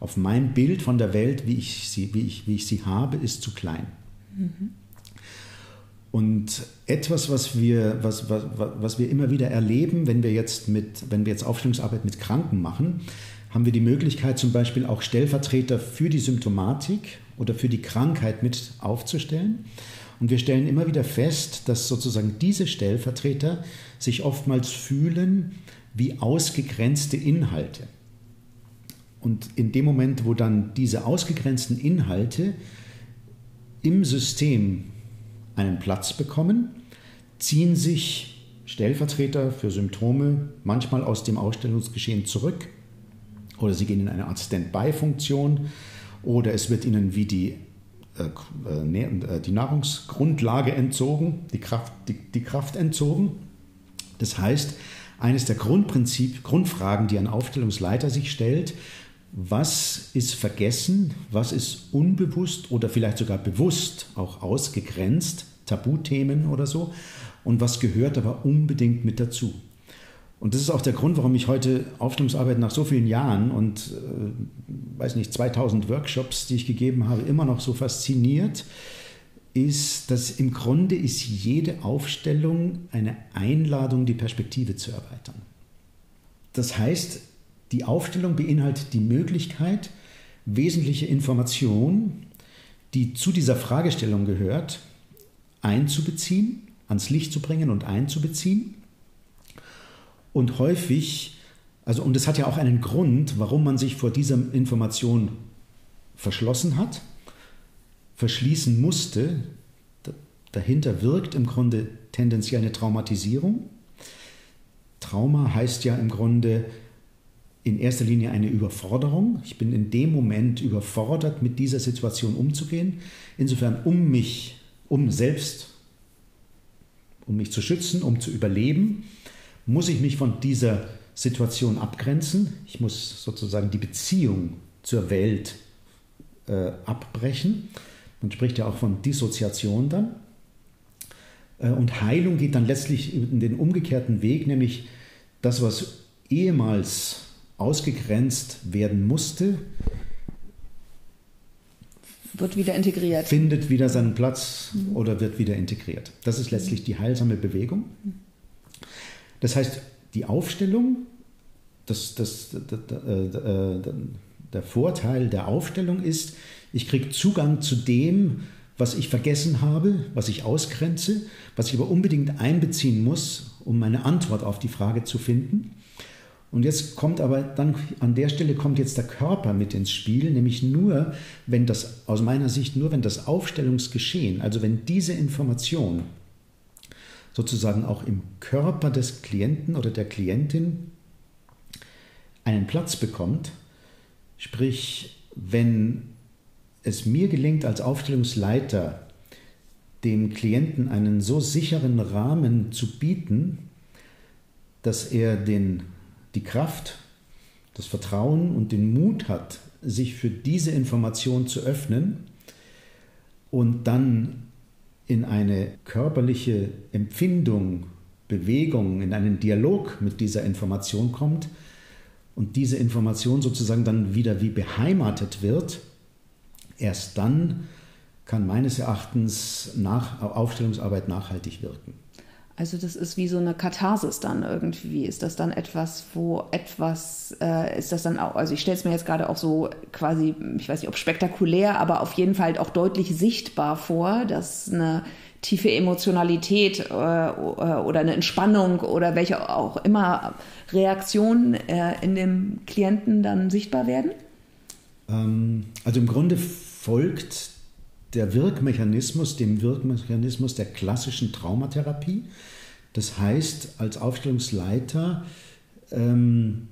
auf mein Bild von der Welt, wie ich sie, wie ich, wie ich sie habe, ist zu klein. Mhm. Und etwas, was wir, was, was, was wir immer wieder erleben, wenn wir, jetzt mit, wenn wir jetzt Aufstellungsarbeit mit Kranken machen, haben wir die Möglichkeit, zum Beispiel auch Stellvertreter für die Symptomatik oder für die Krankheit mit aufzustellen. Und wir stellen immer wieder fest, dass sozusagen diese Stellvertreter sich oftmals fühlen wie ausgegrenzte Inhalte. Und in dem Moment, wo dann diese ausgegrenzten Inhalte im System einen Platz bekommen, ziehen sich Stellvertreter für Symptome manchmal aus dem Ausstellungsgeschehen zurück oder sie gehen in eine Art Standby-Funktion oder es wird ihnen wie die, die Nahrungsgrundlage entzogen, die Kraft, die, die Kraft entzogen. Das heißt, eines der Grundprinzip, Grundfragen, die ein Aufstellungsleiter sich stellt, was ist vergessen, was ist unbewusst oder vielleicht sogar bewusst auch ausgegrenzt, Tabuthemen oder so, und was gehört aber unbedingt mit dazu. Und das ist auch der Grund, warum ich heute Aufstellungsarbeit nach so vielen Jahren und, äh, weiß nicht, 2000 Workshops, die ich gegeben habe, immer noch so fasziniert, ist, dass im Grunde ist jede Aufstellung eine Einladung, die Perspektive zu erweitern. Das heißt, die Aufstellung beinhaltet die Möglichkeit, wesentliche Informationen, die zu dieser Fragestellung gehört, einzubeziehen, ans Licht zu bringen und einzubeziehen. Und häufig, also und es hat ja auch einen Grund, warum man sich vor dieser Information verschlossen hat, verschließen musste. Dahinter wirkt im Grunde tendenziell eine Traumatisierung. Trauma heißt ja im Grunde in erster Linie eine Überforderung. Ich bin in dem Moment überfordert, mit dieser Situation umzugehen. Insofern, um mich, um selbst, um mich zu schützen, um zu überleben, muss ich mich von dieser Situation abgrenzen. Ich muss sozusagen die Beziehung zur Welt äh, abbrechen. Man spricht ja auch von Dissoziation dann. Äh, und Heilung geht dann letztlich in den umgekehrten Weg, nämlich das, was ehemals ausgegrenzt werden musste, wird wieder integriert. Findet wieder seinen Platz mhm. oder wird wieder integriert. Das ist letztlich die heilsame Bewegung. Das heißt, die Aufstellung, das, das, das, der Vorteil der Aufstellung ist, ich kriege Zugang zu dem, was ich vergessen habe, was ich ausgrenze, was ich aber unbedingt einbeziehen muss, um meine Antwort auf die Frage zu finden. Und jetzt kommt aber dann an der Stelle kommt jetzt der Körper mit ins Spiel, nämlich nur, wenn das aus meiner Sicht nur wenn das Aufstellungsgeschehen, also wenn diese Information sozusagen auch im Körper des Klienten oder der Klientin einen Platz bekommt, sprich, wenn es mir gelingt als Aufstellungsleiter dem Klienten einen so sicheren Rahmen zu bieten, dass er den die Kraft, das Vertrauen und den Mut hat, sich für diese Information zu öffnen und dann in eine körperliche Empfindung, Bewegung, in einen Dialog mit dieser Information kommt und diese Information sozusagen dann wieder wie beheimatet wird, erst dann kann meines Erachtens nach Aufstellungsarbeit nachhaltig wirken. Also das ist wie so eine Katharsis dann irgendwie. Ist das dann etwas, wo etwas, äh, ist das dann auch, also ich stelle es mir jetzt gerade auch so quasi, ich weiß nicht, ob spektakulär, aber auf jeden Fall auch deutlich sichtbar vor, dass eine tiefe Emotionalität äh, oder eine Entspannung oder welche auch immer Reaktionen äh, in dem Klienten dann sichtbar werden? Ähm, also im Grunde folgt der Wirkmechanismus, dem Wirkmechanismus der klassischen Traumatherapie. Das heißt, als Aufstellungsleiter ähm,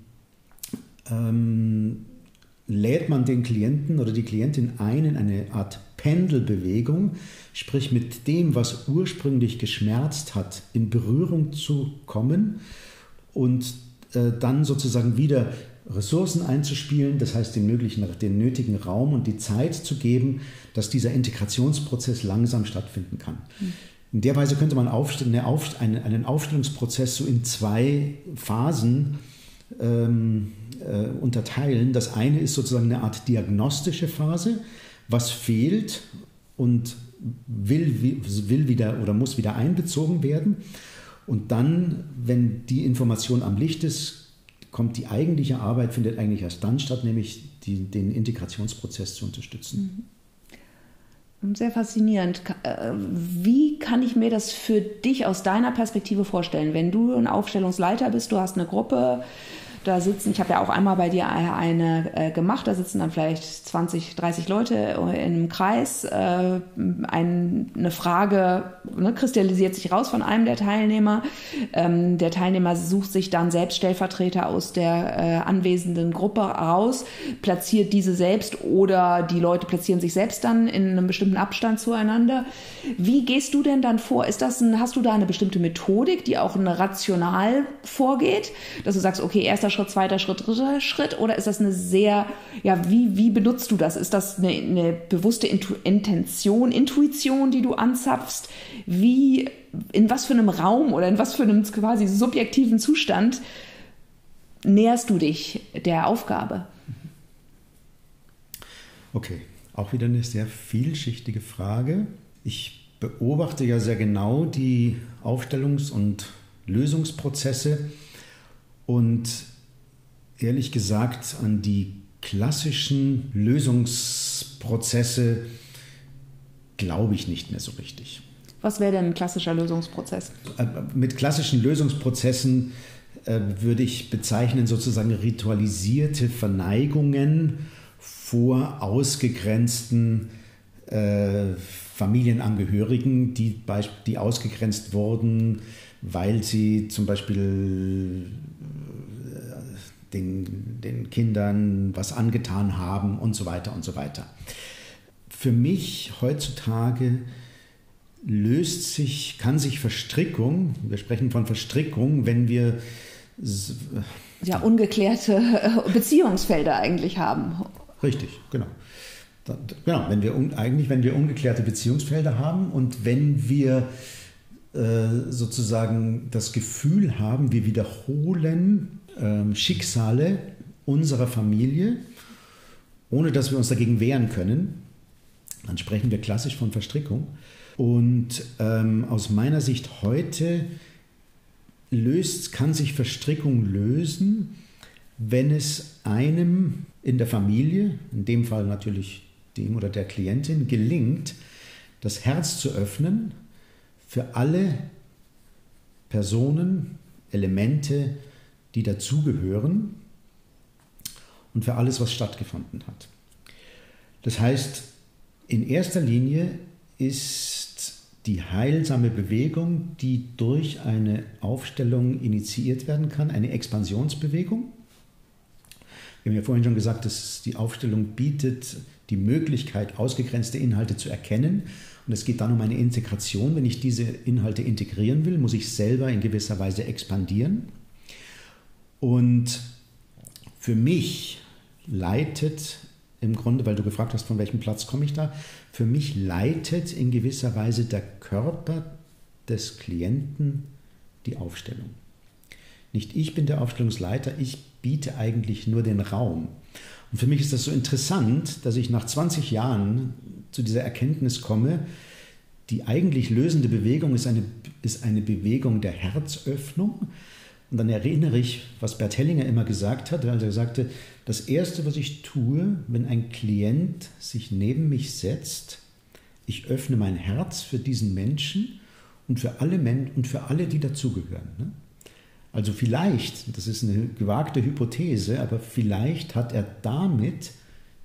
ähm, lädt man den Klienten oder die Klientin ein in eine Art Pendelbewegung, sprich mit dem, was ursprünglich geschmerzt hat, in Berührung zu kommen und äh, dann sozusagen wieder Ressourcen einzuspielen, das heißt den, möglichen, den nötigen Raum und die Zeit zu geben, dass dieser Integrationsprozess langsam stattfinden kann. In der Weise könnte man einen Aufstellungsprozess so in zwei Phasen ähm, äh, unterteilen. Das eine ist sozusagen eine Art diagnostische Phase, was fehlt und will, will wieder oder muss wieder einbezogen werden. Und dann, wenn die Information am Licht ist, kommt die eigentliche Arbeit, findet eigentlich erst dann statt, nämlich die, den Integrationsprozess zu unterstützen. Mhm. Sehr faszinierend. Äh, wie kann ich mir das für dich aus deiner Perspektive vorstellen? Wenn du ein Aufstellungsleiter bist, du hast eine Gruppe, da sitzen, ich habe ja auch einmal bei dir eine äh, gemacht, da sitzen dann vielleicht 20, 30 Leute in einem Kreis. Äh, ein, eine Frage ne, kristallisiert sich raus von einem der Teilnehmer. Ähm, der Teilnehmer sucht sich dann selbst Stellvertreter aus der äh, anwesenden Gruppe raus, platziert diese selbst oder die Leute platzieren sich selbst dann in einem bestimmten Abstand zueinander. Wie gehst du denn dann vor? Ist das ein, hast du da eine bestimmte Methodik, die auch rational vorgeht, dass du sagst, okay, erster Schritt, zweiter Schritt, dritter Schritt? Oder ist das eine sehr, ja, wie, wie benutzt du das? Ist das eine, eine bewusste Intu Intention, Intuition, die du anzapfst? Wie, in was für einem Raum oder in was für einem quasi subjektiven Zustand näherst du dich der Aufgabe? Okay, auch wieder eine sehr vielschichtige Frage. Ich beobachte ja sehr genau die Aufstellungs- und Lösungsprozesse und ehrlich gesagt an die klassischen Lösungsprozesse glaube ich nicht mehr so richtig. Was wäre denn ein klassischer Lösungsprozess? Äh, mit klassischen Lösungsprozessen äh, würde ich bezeichnen sozusagen ritualisierte Verneigungen vor ausgegrenzten äh, Familienangehörigen, die, die ausgegrenzt wurden, weil sie zum Beispiel den, den Kindern was angetan haben und so weiter und so weiter. Für mich heutzutage löst sich, kann sich Verstrickung, wir sprechen von Verstrickung, wenn wir ja, ungeklärte Beziehungsfelder eigentlich haben. Richtig, genau. Genau, wenn wir eigentlich, wenn wir ungeklärte Beziehungsfelder haben und wenn wir äh, sozusagen das Gefühl haben, wir wiederholen äh, Schicksale unserer Familie, ohne dass wir uns dagegen wehren können, dann sprechen wir klassisch von Verstrickung. Und ähm, aus meiner Sicht heute löst, kann sich Verstrickung lösen, wenn es einem in der Familie, in dem Fall natürlich dem oder der Klientin, gelingt, das Herz zu öffnen für alle Personen, Elemente, die dazugehören und für alles, was stattgefunden hat. Das heißt, in erster Linie ist die heilsame Bewegung, die durch eine Aufstellung initiiert werden kann, eine Expansionsbewegung. Wir haben ja vorhin schon gesagt, dass die Aufstellung bietet die Möglichkeit, ausgegrenzte Inhalte zu erkennen. Und es geht dann um eine Integration. Wenn ich diese Inhalte integrieren will, muss ich selber in gewisser Weise expandieren. Und für mich leitet im Grunde, weil du gefragt hast, von welchem Platz komme ich da, für mich leitet in gewisser Weise der Körper des Klienten die Aufstellung. Nicht ich bin der Aufstellungsleiter, ich biete eigentlich nur den Raum. Und für mich ist das so interessant, dass ich nach 20 Jahren zu dieser Erkenntnis komme, die eigentlich lösende Bewegung ist eine, ist eine Bewegung der Herzöffnung. Und dann erinnere ich, was Bert Hellinger immer gesagt hat, als er sagte, das Erste, was ich tue, wenn ein Klient sich neben mich setzt, ich öffne mein Herz für diesen Menschen und für alle, Men und für alle die dazugehören. Ne? Also vielleicht, das ist eine gewagte Hypothese, aber vielleicht hat er damit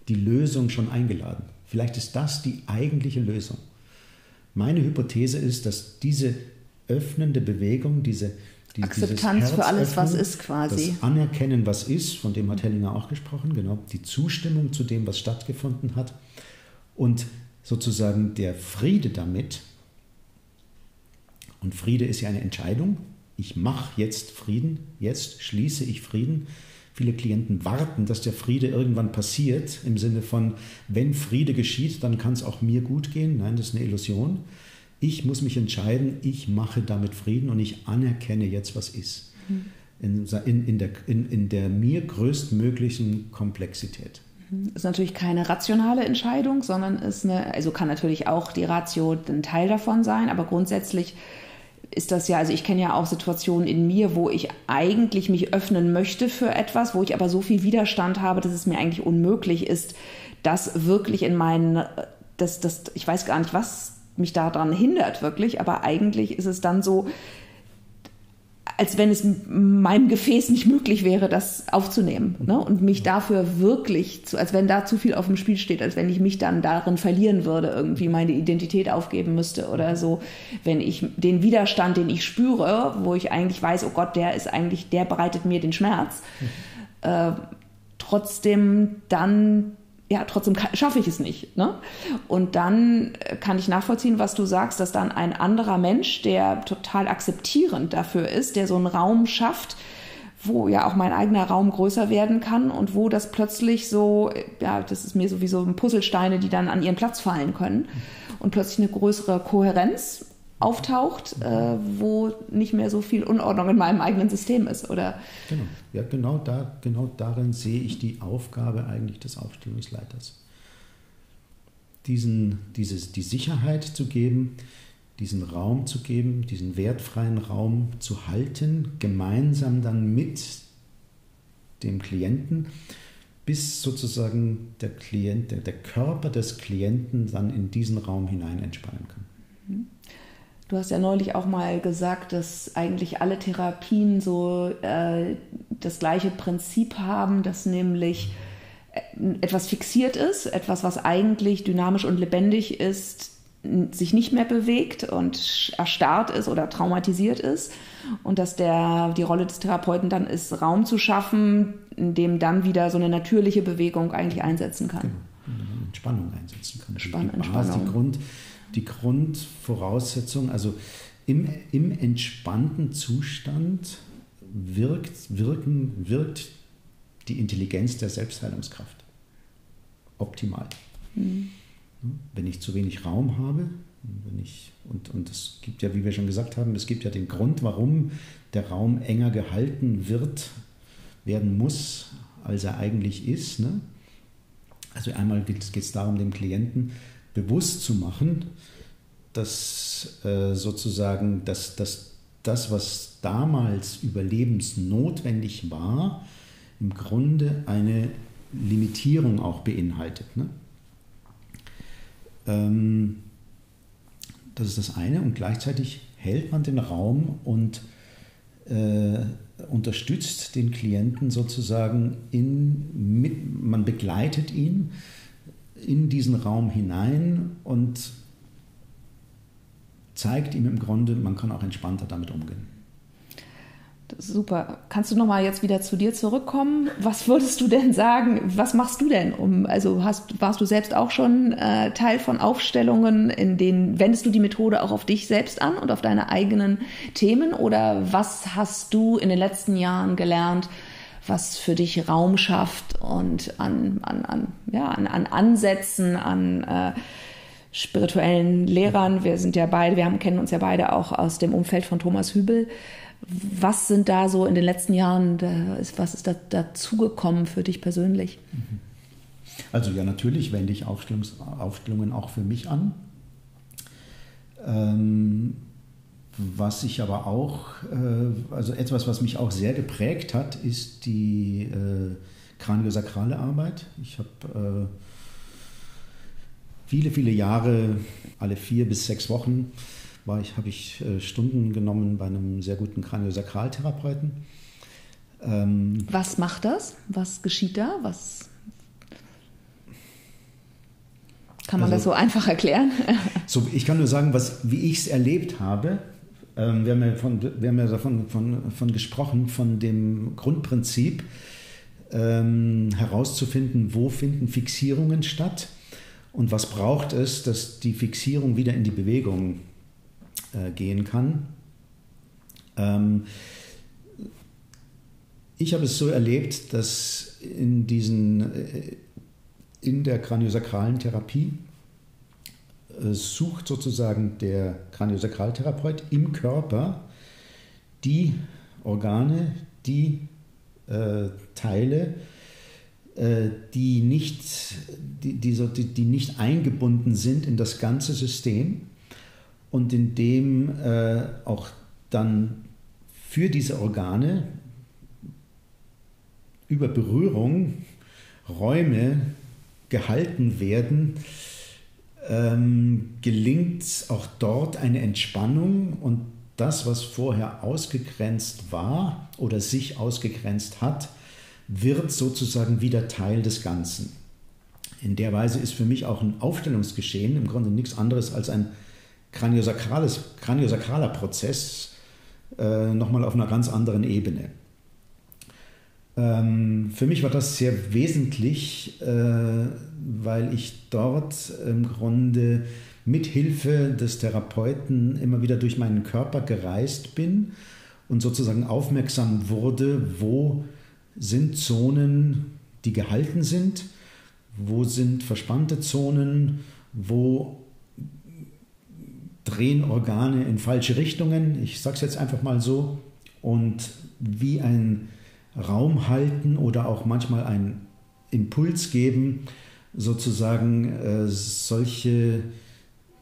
die Lösung schon eingeladen. Vielleicht ist das die eigentliche Lösung. Meine Hypothese ist, dass diese öffnende Bewegung, diese die, Akzeptanz für alles, was ist quasi. Das Anerkennen, was ist, von dem hat Hellinger auch gesprochen, genau. Die Zustimmung zu dem, was stattgefunden hat. Und sozusagen der Friede damit. Und Friede ist ja eine Entscheidung ich mache jetzt Frieden, jetzt schließe ich Frieden. Viele Klienten warten, dass der Friede irgendwann passiert, im Sinne von, wenn Friede geschieht, dann kann es auch mir gut gehen. Nein, das ist eine Illusion. Ich muss mich entscheiden, ich mache damit Frieden und ich anerkenne jetzt, was ist. Mhm. In, in, der, in, in der mir größtmöglichen Komplexität. Mhm. Ist natürlich keine rationale Entscheidung, sondern ist eine, also kann natürlich auch die Ratio ein Teil davon sein, aber grundsätzlich ist das ja, also ich kenne ja auch Situationen in mir, wo ich eigentlich mich öffnen möchte für etwas, wo ich aber so viel Widerstand habe, dass es mir eigentlich unmöglich ist, das wirklich in meinen, das, das, ich weiß gar nicht, was mich daran hindert wirklich, aber eigentlich ist es dann so, als wenn es meinem Gefäß nicht möglich wäre, das aufzunehmen. Ne? Und mich dafür wirklich, zu, als wenn da zu viel auf dem Spiel steht, als wenn ich mich dann darin verlieren würde, irgendwie meine Identität aufgeben müsste oder so. Wenn ich den Widerstand, den ich spüre, wo ich eigentlich weiß, oh Gott, der ist eigentlich, der bereitet mir den Schmerz, mhm. äh, trotzdem dann ja, trotzdem schaffe ich es nicht. Ne? Und dann äh, kann ich nachvollziehen, was du sagst, dass dann ein anderer Mensch, der total akzeptierend dafür ist, der so einen Raum schafft, wo ja auch mein eigener Raum größer werden kann und wo das plötzlich so, ja, das ist mir sowieso ein Puzzlesteine, die dann an ihren Platz fallen können und plötzlich eine größere Kohärenz auftaucht, äh, wo nicht mehr so viel Unordnung in meinem eigenen System ist, oder? Genau, ja, genau, da, genau darin sehe ich die Aufgabe eigentlich des Aufstellungsleiters. Diesen, dieses, die Sicherheit zu geben, diesen Raum zu geben, diesen wertfreien Raum zu halten, gemeinsam dann mit dem Klienten, bis sozusagen der Klient, der, der Körper des Klienten dann in diesen Raum hinein entspannen kann. Mhm. Du hast ja neulich auch mal gesagt, dass eigentlich alle Therapien so äh, das gleiche Prinzip haben, dass nämlich äh, etwas fixiert ist, etwas, was eigentlich dynamisch und lebendig ist, sich nicht mehr bewegt und erstarrt ist oder traumatisiert ist und dass der, die Rolle des Therapeuten dann ist, Raum zu schaffen, in dem dann wieder so eine natürliche Bewegung eigentlich einsetzen kann. Genau, Entspannung einsetzen kann. Spann die, Entspannung. Die, Grund, die Grundvoraussetzung, also im, im entspannten Zustand wirkt, wirken, wirkt die Intelligenz der Selbstheilungskraft optimal. Mhm. Wenn ich zu wenig Raum habe, wenn ich, und, und es gibt ja, wie wir schon gesagt haben, es gibt ja den Grund, warum der Raum enger gehalten wird, werden muss, als er eigentlich ist. Ne? Also einmal geht es darum, dem Klienten bewusst zu machen, dass äh, sozusagen dass, dass das, was damals überlebensnotwendig war, im Grunde eine Limitierung auch beinhaltet. Ne? Ähm, das ist das eine. Und gleichzeitig hält man den Raum und äh, unterstützt den Klienten sozusagen in, mit, man begleitet ihn in diesen Raum hinein und zeigt ihm im Grunde, man kann auch entspannter damit umgehen. Super. Kannst du noch mal jetzt wieder zu dir zurückkommen? Was würdest du denn sagen? Was machst du denn? Um, also hast, warst du selbst auch schon äh, Teil von Aufstellungen, in denen wendest du die Methode auch auf dich selbst an und auf deine eigenen Themen? Oder was hast du in den letzten Jahren gelernt, was für dich Raum schafft und an, an, an, ja, an, an Ansätzen, an äh, spirituellen Lehrern? Wir sind ja beide, wir haben, kennen uns ja beide auch aus dem Umfeld von Thomas Hübel was sind da so in den letzten Jahren, was ist da dazugekommen für dich persönlich? Also ja, natürlich wende ich Aufstellungs Aufstellungen auch für mich an. Ähm, was ich aber auch, äh, also etwas, was mich auch sehr geprägt hat, ist die äh, kraniosakrale Arbeit. Ich habe äh, viele, viele Jahre, alle vier bis sechs Wochen, war ich, habe ich äh, Stunden genommen bei einem sehr guten Kraniosakraltherapeuten. Ähm, Was macht das? Was geschieht da? Was kann man also, das so einfach erklären? so, ich kann nur sagen, was, wie ich es erlebt habe. Ähm, wir haben ja, von, wir haben ja davon von, von gesprochen, von dem Grundprinzip ähm, herauszufinden, wo finden Fixierungen statt und was braucht es, dass die Fixierung wieder in die Bewegung äh, gehen kann. Ähm, ich habe es so erlebt, dass in diesen äh, in der kraniosakralen Therapie sucht sozusagen der Kraniosakraltherapeut im Körper die Organe, die äh, Teile, äh, die, nicht, die, die, die, nicht eingebunden sind in das ganze System und in dem äh, auch dann für diese Organe über Berührung Räume gehalten werden, ähm, gelingt auch dort eine Entspannung und das, was vorher ausgegrenzt war oder sich ausgegrenzt hat, wird sozusagen wieder Teil des Ganzen. In der Weise ist für mich auch ein Aufstellungsgeschehen im Grunde nichts anderes als ein kraniosakraler Prozess äh, nochmal auf einer ganz anderen Ebene. Ähm, für mich war das sehr wesentlich, äh, weil ich dort im Grunde mit Hilfe des Therapeuten immer wieder durch meinen Körper gereist bin und sozusagen aufmerksam wurde, wo sind Zonen, die gehalten sind, wo sind verspannte Zonen, wo drehen Organe in falsche Richtungen, ich sage es jetzt einfach mal so, und wie ein Raum halten oder auch manchmal einen Impuls geben, sozusagen äh, solche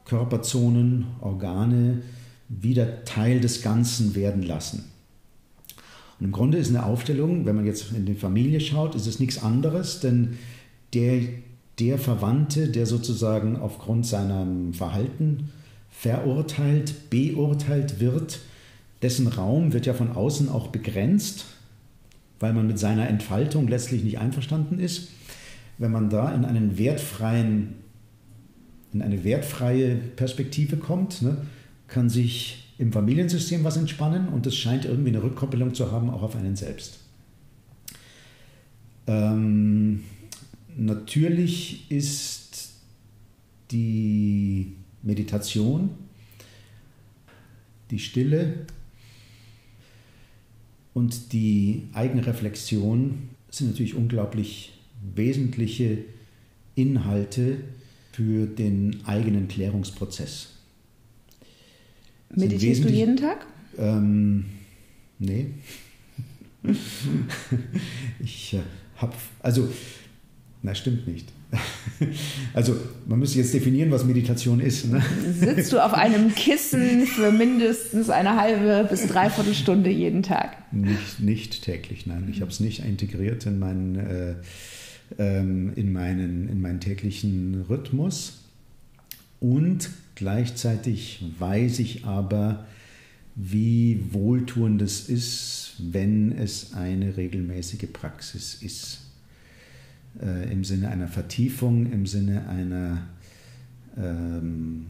Körperzonen, Organe wieder Teil des Ganzen werden lassen. Und im Grunde ist eine Aufstellung, wenn man jetzt in die Familie schaut, ist es nichts anderes, denn der, der Verwandte, der sozusagen aufgrund seinem Verhalten verurteilt, beurteilt wird, dessen Raum wird ja von außen auch begrenzt, weil man mit seiner Entfaltung letztlich nicht einverstanden ist. Wenn man da in einen wertfreien, in eine wertfreie Perspektive kommt, ne, kann sich im Familiensystem was entspannen und es scheint irgendwie eine Rückkoppelung zu haben, auch auf einen selbst. Ähm, natürlich ist die Meditation, die Stille und die Eigenreflexion sind natürlich unglaublich wesentliche Inhalte für den eigenen Klärungsprozess. Meditierst du jeden Tag? Ähm, nee. ich äh, habe, also, na stimmt nicht. Also man müsste jetzt definieren, was Meditation ist. Ne? Sitzt du auf einem Kissen für mindestens eine halbe bis dreiviertel Stunde jeden Tag? Nicht, nicht täglich, nein. Ich habe es nicht integriert in meinen, äh, ähm, in, meinen, in meinen täglichen Rhythmus. Und gleichzeitig weiß ich aber, wie wohltuend es ist, wenn es eine regelmäßige Praxis ist äh, im Sinne einer Vertiefung, im Sinne einer, ähm,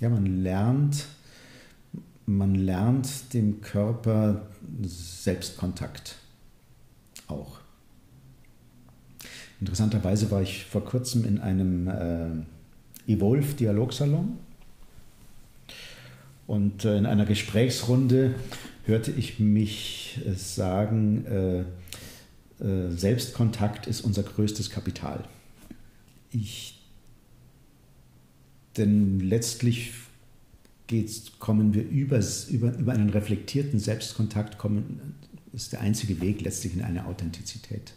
ja, man lernt, man lernt dem Körper Selbstkontakt auch. Interessanterweise war ich vor kurzem in einem äh, Evolve-Dialogsalon und äh, in einer Gesprächsrunde hörte ich mich äh, sagen, äh, Selbstkontakt ist unser größtes Kapital. Ich, denn letztlich kommen wir übers, über, über einen reflektierten Selbstkontakt, kommen, ist der einzige Weg letztlich in eine Authentizität.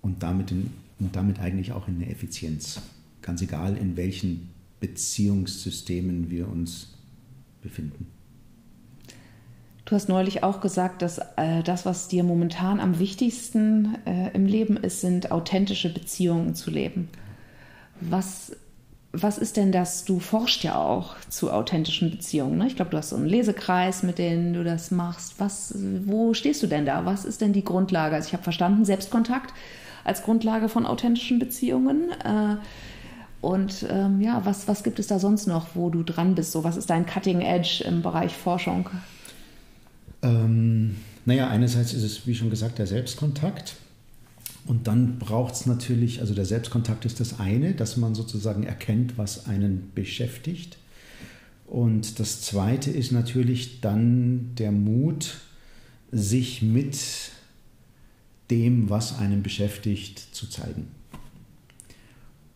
Und damit, in, und damit eigentlich auch in eine Effizienz. Ganz egal, in welchen Beziehungssystemen wir uns befinden. Du hast neulich auch gesagt, dass äh, das, was dir momentan am wichtigsten äh, im Leben ist, sind authentische Beziehungen zu leben. Was, was ist denn das? Du forschst ja auch zu authentischen Beziehungen. Ne? Ich glaube, du hast so einen Lesekreis, mit dem du das machst. Was, wo stehst du denn da? Was ist denn die Grundlage? Also ich habe verstanden, Selbstkontakt als Grundlage von authentischen Beziehungen. Äh, und ähm, ja, was, was gibt es da sonst noch, wo du dran bist? So, was ist dein Cutting Edge im Bereich Forschung? Ähm, naja, einerseits ist es, wie schon gesagt, der Selbstkontakt. Und dann braucht es natürlich, also der Selbstkontakt ist das eine, dass man sozusagen erkennt, was einen beschäftigt. Und das zweite ist natürlich dann der Mut, sich mit dem, was einen beschäftigt, zu zeigen.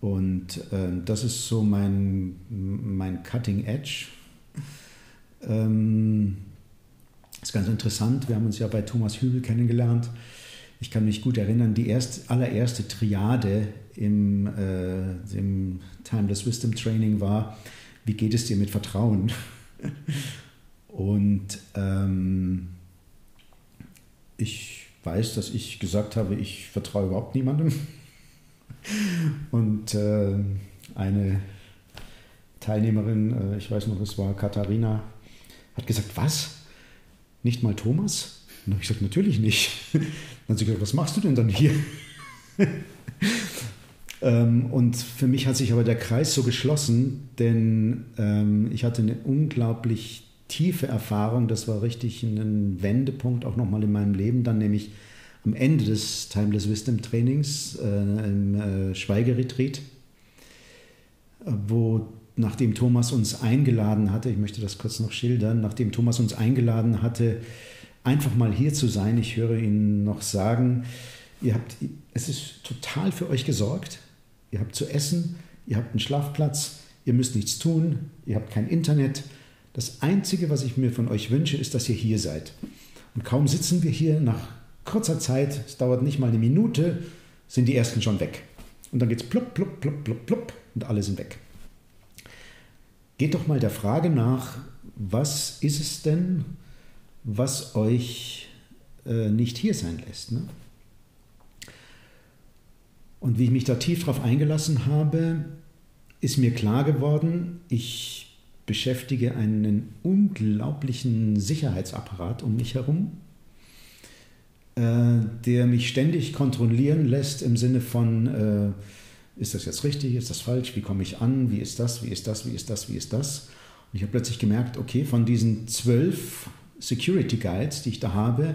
Und äh, das ist so mein, mein Cutting Edge. Ähm, das ist ganz interessant. Wir haben uns ja bei Thomas Hübel kennengelernt. Ich kann mich gut erinnern, die erst, allererste Triade im, äh, im Timeless Wisdom Training war, wie geht es dir mit Vertrauen? Und ähm, ich weiß, dass ich gesagt habe, ich vertraue überhaupt niemandem. Und äh, eine Teilnehmerin, äh, ich weiß noch, es war Katharina, hat gesagt, was? Nicht mal Thomas? Und dann habe ich gesagt, natürlich nicht. Dann hat sie gesagt, was machst du denn dann hier? ähm, und für mich hat sich aber der Kreis so geschlossen, denn ähm, ich hatte eine unglaublich tiefe Erfahrung. Das war richtig ein Wendepunkt auch nochmal in meinem Leben, dann nämlich am Ende des Timeless Wisdom Trainings äh, im äh, Schweigeretreat, wo nachdem Thomas uns eingeladen hatte, ich möchte das kurz noch schildern, nachdem Thomas uns eingeladen hatte, einfach mal hier zu sein, ich höre ihn noch sagen, ihr habt, es ist total für euch gesorgt, ihr habt zu essen, ihr habt einen Schlafplatz, ihr müsst nichts tun, ihr habt kein Internet. Das Einzige, was ich mir von euch wünsche, ist, dass ihr hier seid. Und kaum sitzen wir hier, nach kurzer Zeit, es dauert nicht mal eine Minute, sind die ersten schon weg. Und dann geht es plupp, plupp, plupp, plupp, plupp und alle sind weg. Geht doch mal der Frage nach, was ist es denn, was euch äh, nicht hier sein lässt? Ne? Und wie ich mich da tief drauf eingelassen habe, ist mir klar geworden, ich beschäftige einen unglaublichen Sicherheitsapparat um mich herum, äh, der mich ständig kontrollieren lässt im Sinne von, äh, ist das jetzt richtig, ist das falsch, wie komme ich an, wie ist das, wie ist das, wie ist das, wie ist das. Und ich habe plötzlich gemerkt, okay, von diesen zwölf Security Guides, die ich da habe,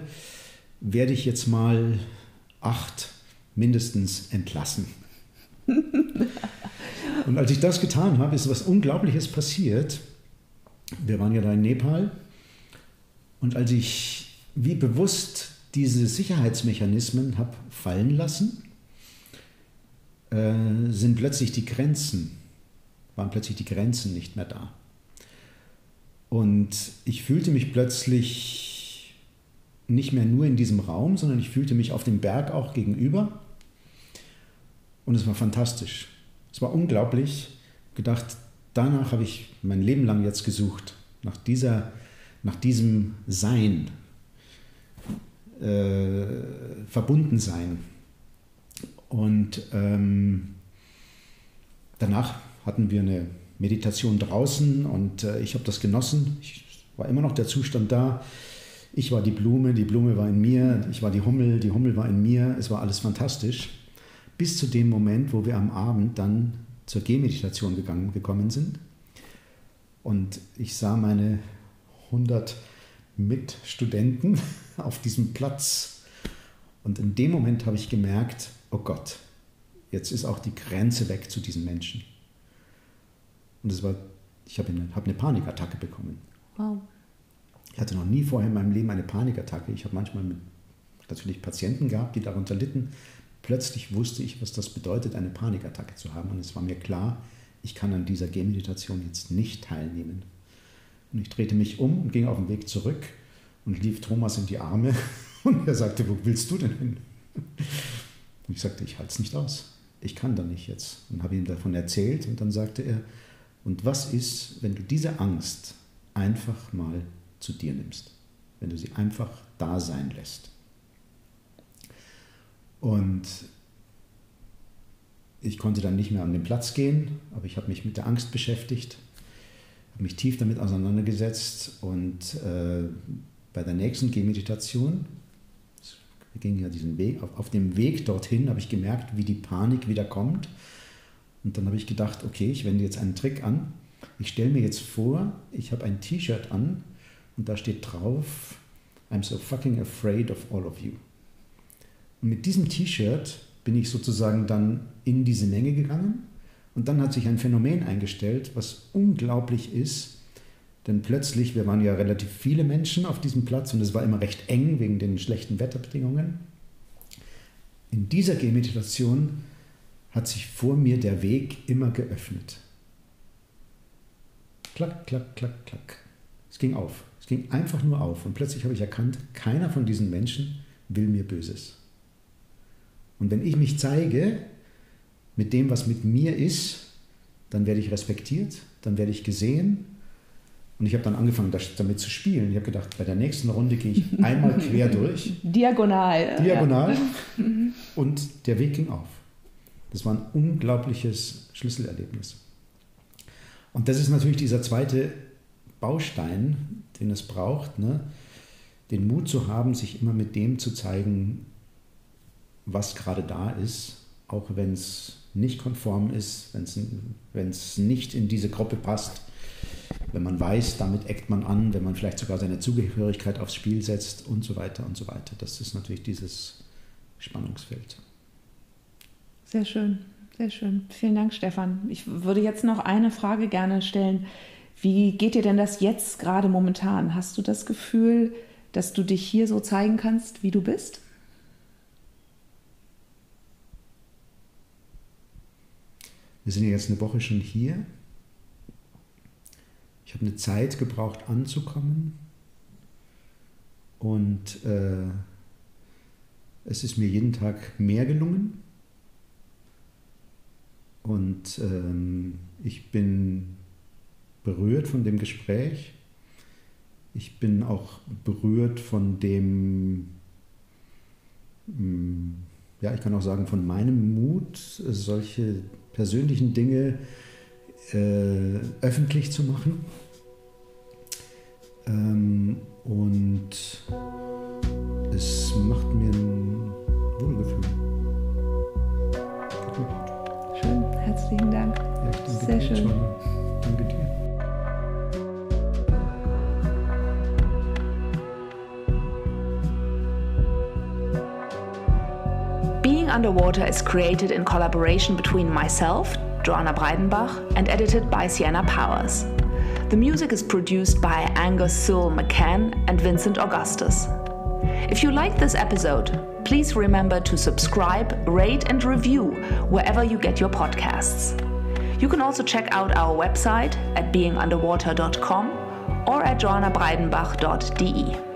werde ich jetzt mal acht mindestens entlassen. Und als ich das getan habe, ist was Unglaubliches passiert. Wir waren ja da in Nepal. Und als ich wie bewusst diese Sicherheitsmechanismen habe fallen lassen, äh, sind plötzlich die Grenzen, waren plötzlich die Grenzen nicht mehr da. Und ich fühlte mich plötzlich nicht mehr nur in diesem Raum, sondern ich fühlte mich auf dem Berg auch gegenüber. Und es war fantastisch. Es war unglaublich. Gedacht, danach habe ich mein Leben lang jetzt gesucht. Nach, dieser, nach diesem Sein, äh, Verbundensein. Und ähm, danach hatten wir eine Meditation draußen und äh, ich habe das genossen. Ich war immer noch der Zustand da. Ich war die Blume, die Blume war in mir, ich war die Hummel, die Hummel war in mir. Es war alles fantastisch. Bis zu dem Moment, wo wir am Abend dann zur Gehmeditation gegangen, gekommen sind. Und ich sah meine 100 Mitstudenten auf diesem Platz. Und in dem Moment habe ich gemerkt, oh Gott, jetzt ist auch die Grenze weg zu diesen Menschen. Und es war, ich habe eine, hab eine Panikattacke bekommen. Wow. Ich hatte noch nie vorher in meinem Leben eine Panikattacke. Ich habe manchmal natürlich Patienten gehabt, die darunter litten. Plötzlich wusste ich, was das bedeutet, eine Panikattacke zu haben. Und es war mir klar, ich kann an dieser Gehmeditation jetzt nicht teilnehmen. Und ich drehte mich um und ging auf den Weg zurück und lief Thomas in die Arme. Und er sagte, wo willst du denn hin? Und ich sagte, ich halte es nicht aus. Ich kann da nicht jetzt. Und habe ihm davon erzählt. Und dann sagte er, und was ist, wenn du diese Angst einfach mal zu dir nimmst? Wenn du sie einfach da sein lässt? Und ich konnte dann nicht mehr an den Platz gehen, aber ich habe mich mit der Angst beschäftigt, habe mich tief damit auseinandergesetzt und äh, bei der nächsten Gehmeditation, wir gingen ja diesen Weg, auf, auf dem Weg dorthin habe ich gemerkt, wie die Panik wieder kommt. Und dann habe ich gedacht, okay, ich wende jetzt einen Trick an. Ich stelle mir jetzt vor, ich habe ein T-Shirt an und da steht drauf, I'm so fucking afraid of all of you. Und mit diesem T-Shirt bin ich sozusagen dann in diese Menge gegangen und dann hat sich ein Phänomen eingestellt, was unglaublich ist, denn plötzlich, wir waren ja relativ viele Menschen auf diesem Platz und es war immer recht eng wegen den schlechten Wetterbedingungen. In dieser Gehmeditation hat sich vor mir der Weg immer geöffnet. Klack, klack, klack, klack. Es ging auf. Es ging einfach nur auf. Und plötzlich habe ich erkannt, keiner von diesen Menschen will mir Böses. Und wenn ich mich zeige mit dem, was mit mir ist, dann werde ich respektiert, dann werde ich gesehen. Und ich habe dann angefangen, damit zu spielen. Ich habe gedacht, bei der nächsten Runde gehe ich einmal quer durch. Diagonal. Diagonal. Ja. Und der Weg ging auf. Das war ein unglaubliches Schlüsselerlebnis. Und das ist natürlich dieser zweite Baustein, den es braucht, ne? den Mut zu haben, sich immer mit dem zu zeigen, was gerade da ist, auch wenn es nicht konform ist, wenn es nicht in diese Gruppe passt, wenn man weiß, damit eckt man an, wenn man vielleicht sogar seine Zugehörigkeit aufs Spiel setzt und so weiter und so weiter. Das ist natürlich dieses Spannungsfeld. Sehr schön, Sehr schön. Vielen Dank, Stefan. Ich würde jetzt noch eine Frage gerne stellen. Wie geht dir denn das jetzt gerade momentan? Hast du das Gefühl, dass du dich hier so zeigen kannst, wie du bist? Wir sind ja jetzt eine Woche schon hier. Ich habe eine Zeit gebraucht anzukommen und äh, es ist mir jeden Tag mehr gelungen. Und ähm, ich bin berührt von dem Gespräch. Ich bin auch berührt von dem, mm, ja, ich kann auch sagen, von meinem Mut, solche persönlichen Dinge äh, öffentlich zu machen. Ähm, und es macht mir ein Wohlgefühl. Schön, herzlichen Dank. Ja, ich danke Sehr dir, schön. John. Danke dir. Being Underwater is created in collaboration between myself, Joanna Breidenbach, and edited by Sienna Powers. The music is produced by Angus Sewell McCann and Vincent Augustus. If you like this episode, please remember to subscribe, rate, and review wherever you get your podcasts. You can also check out our website at beingunderwater.com or at joannabreidenbach.de.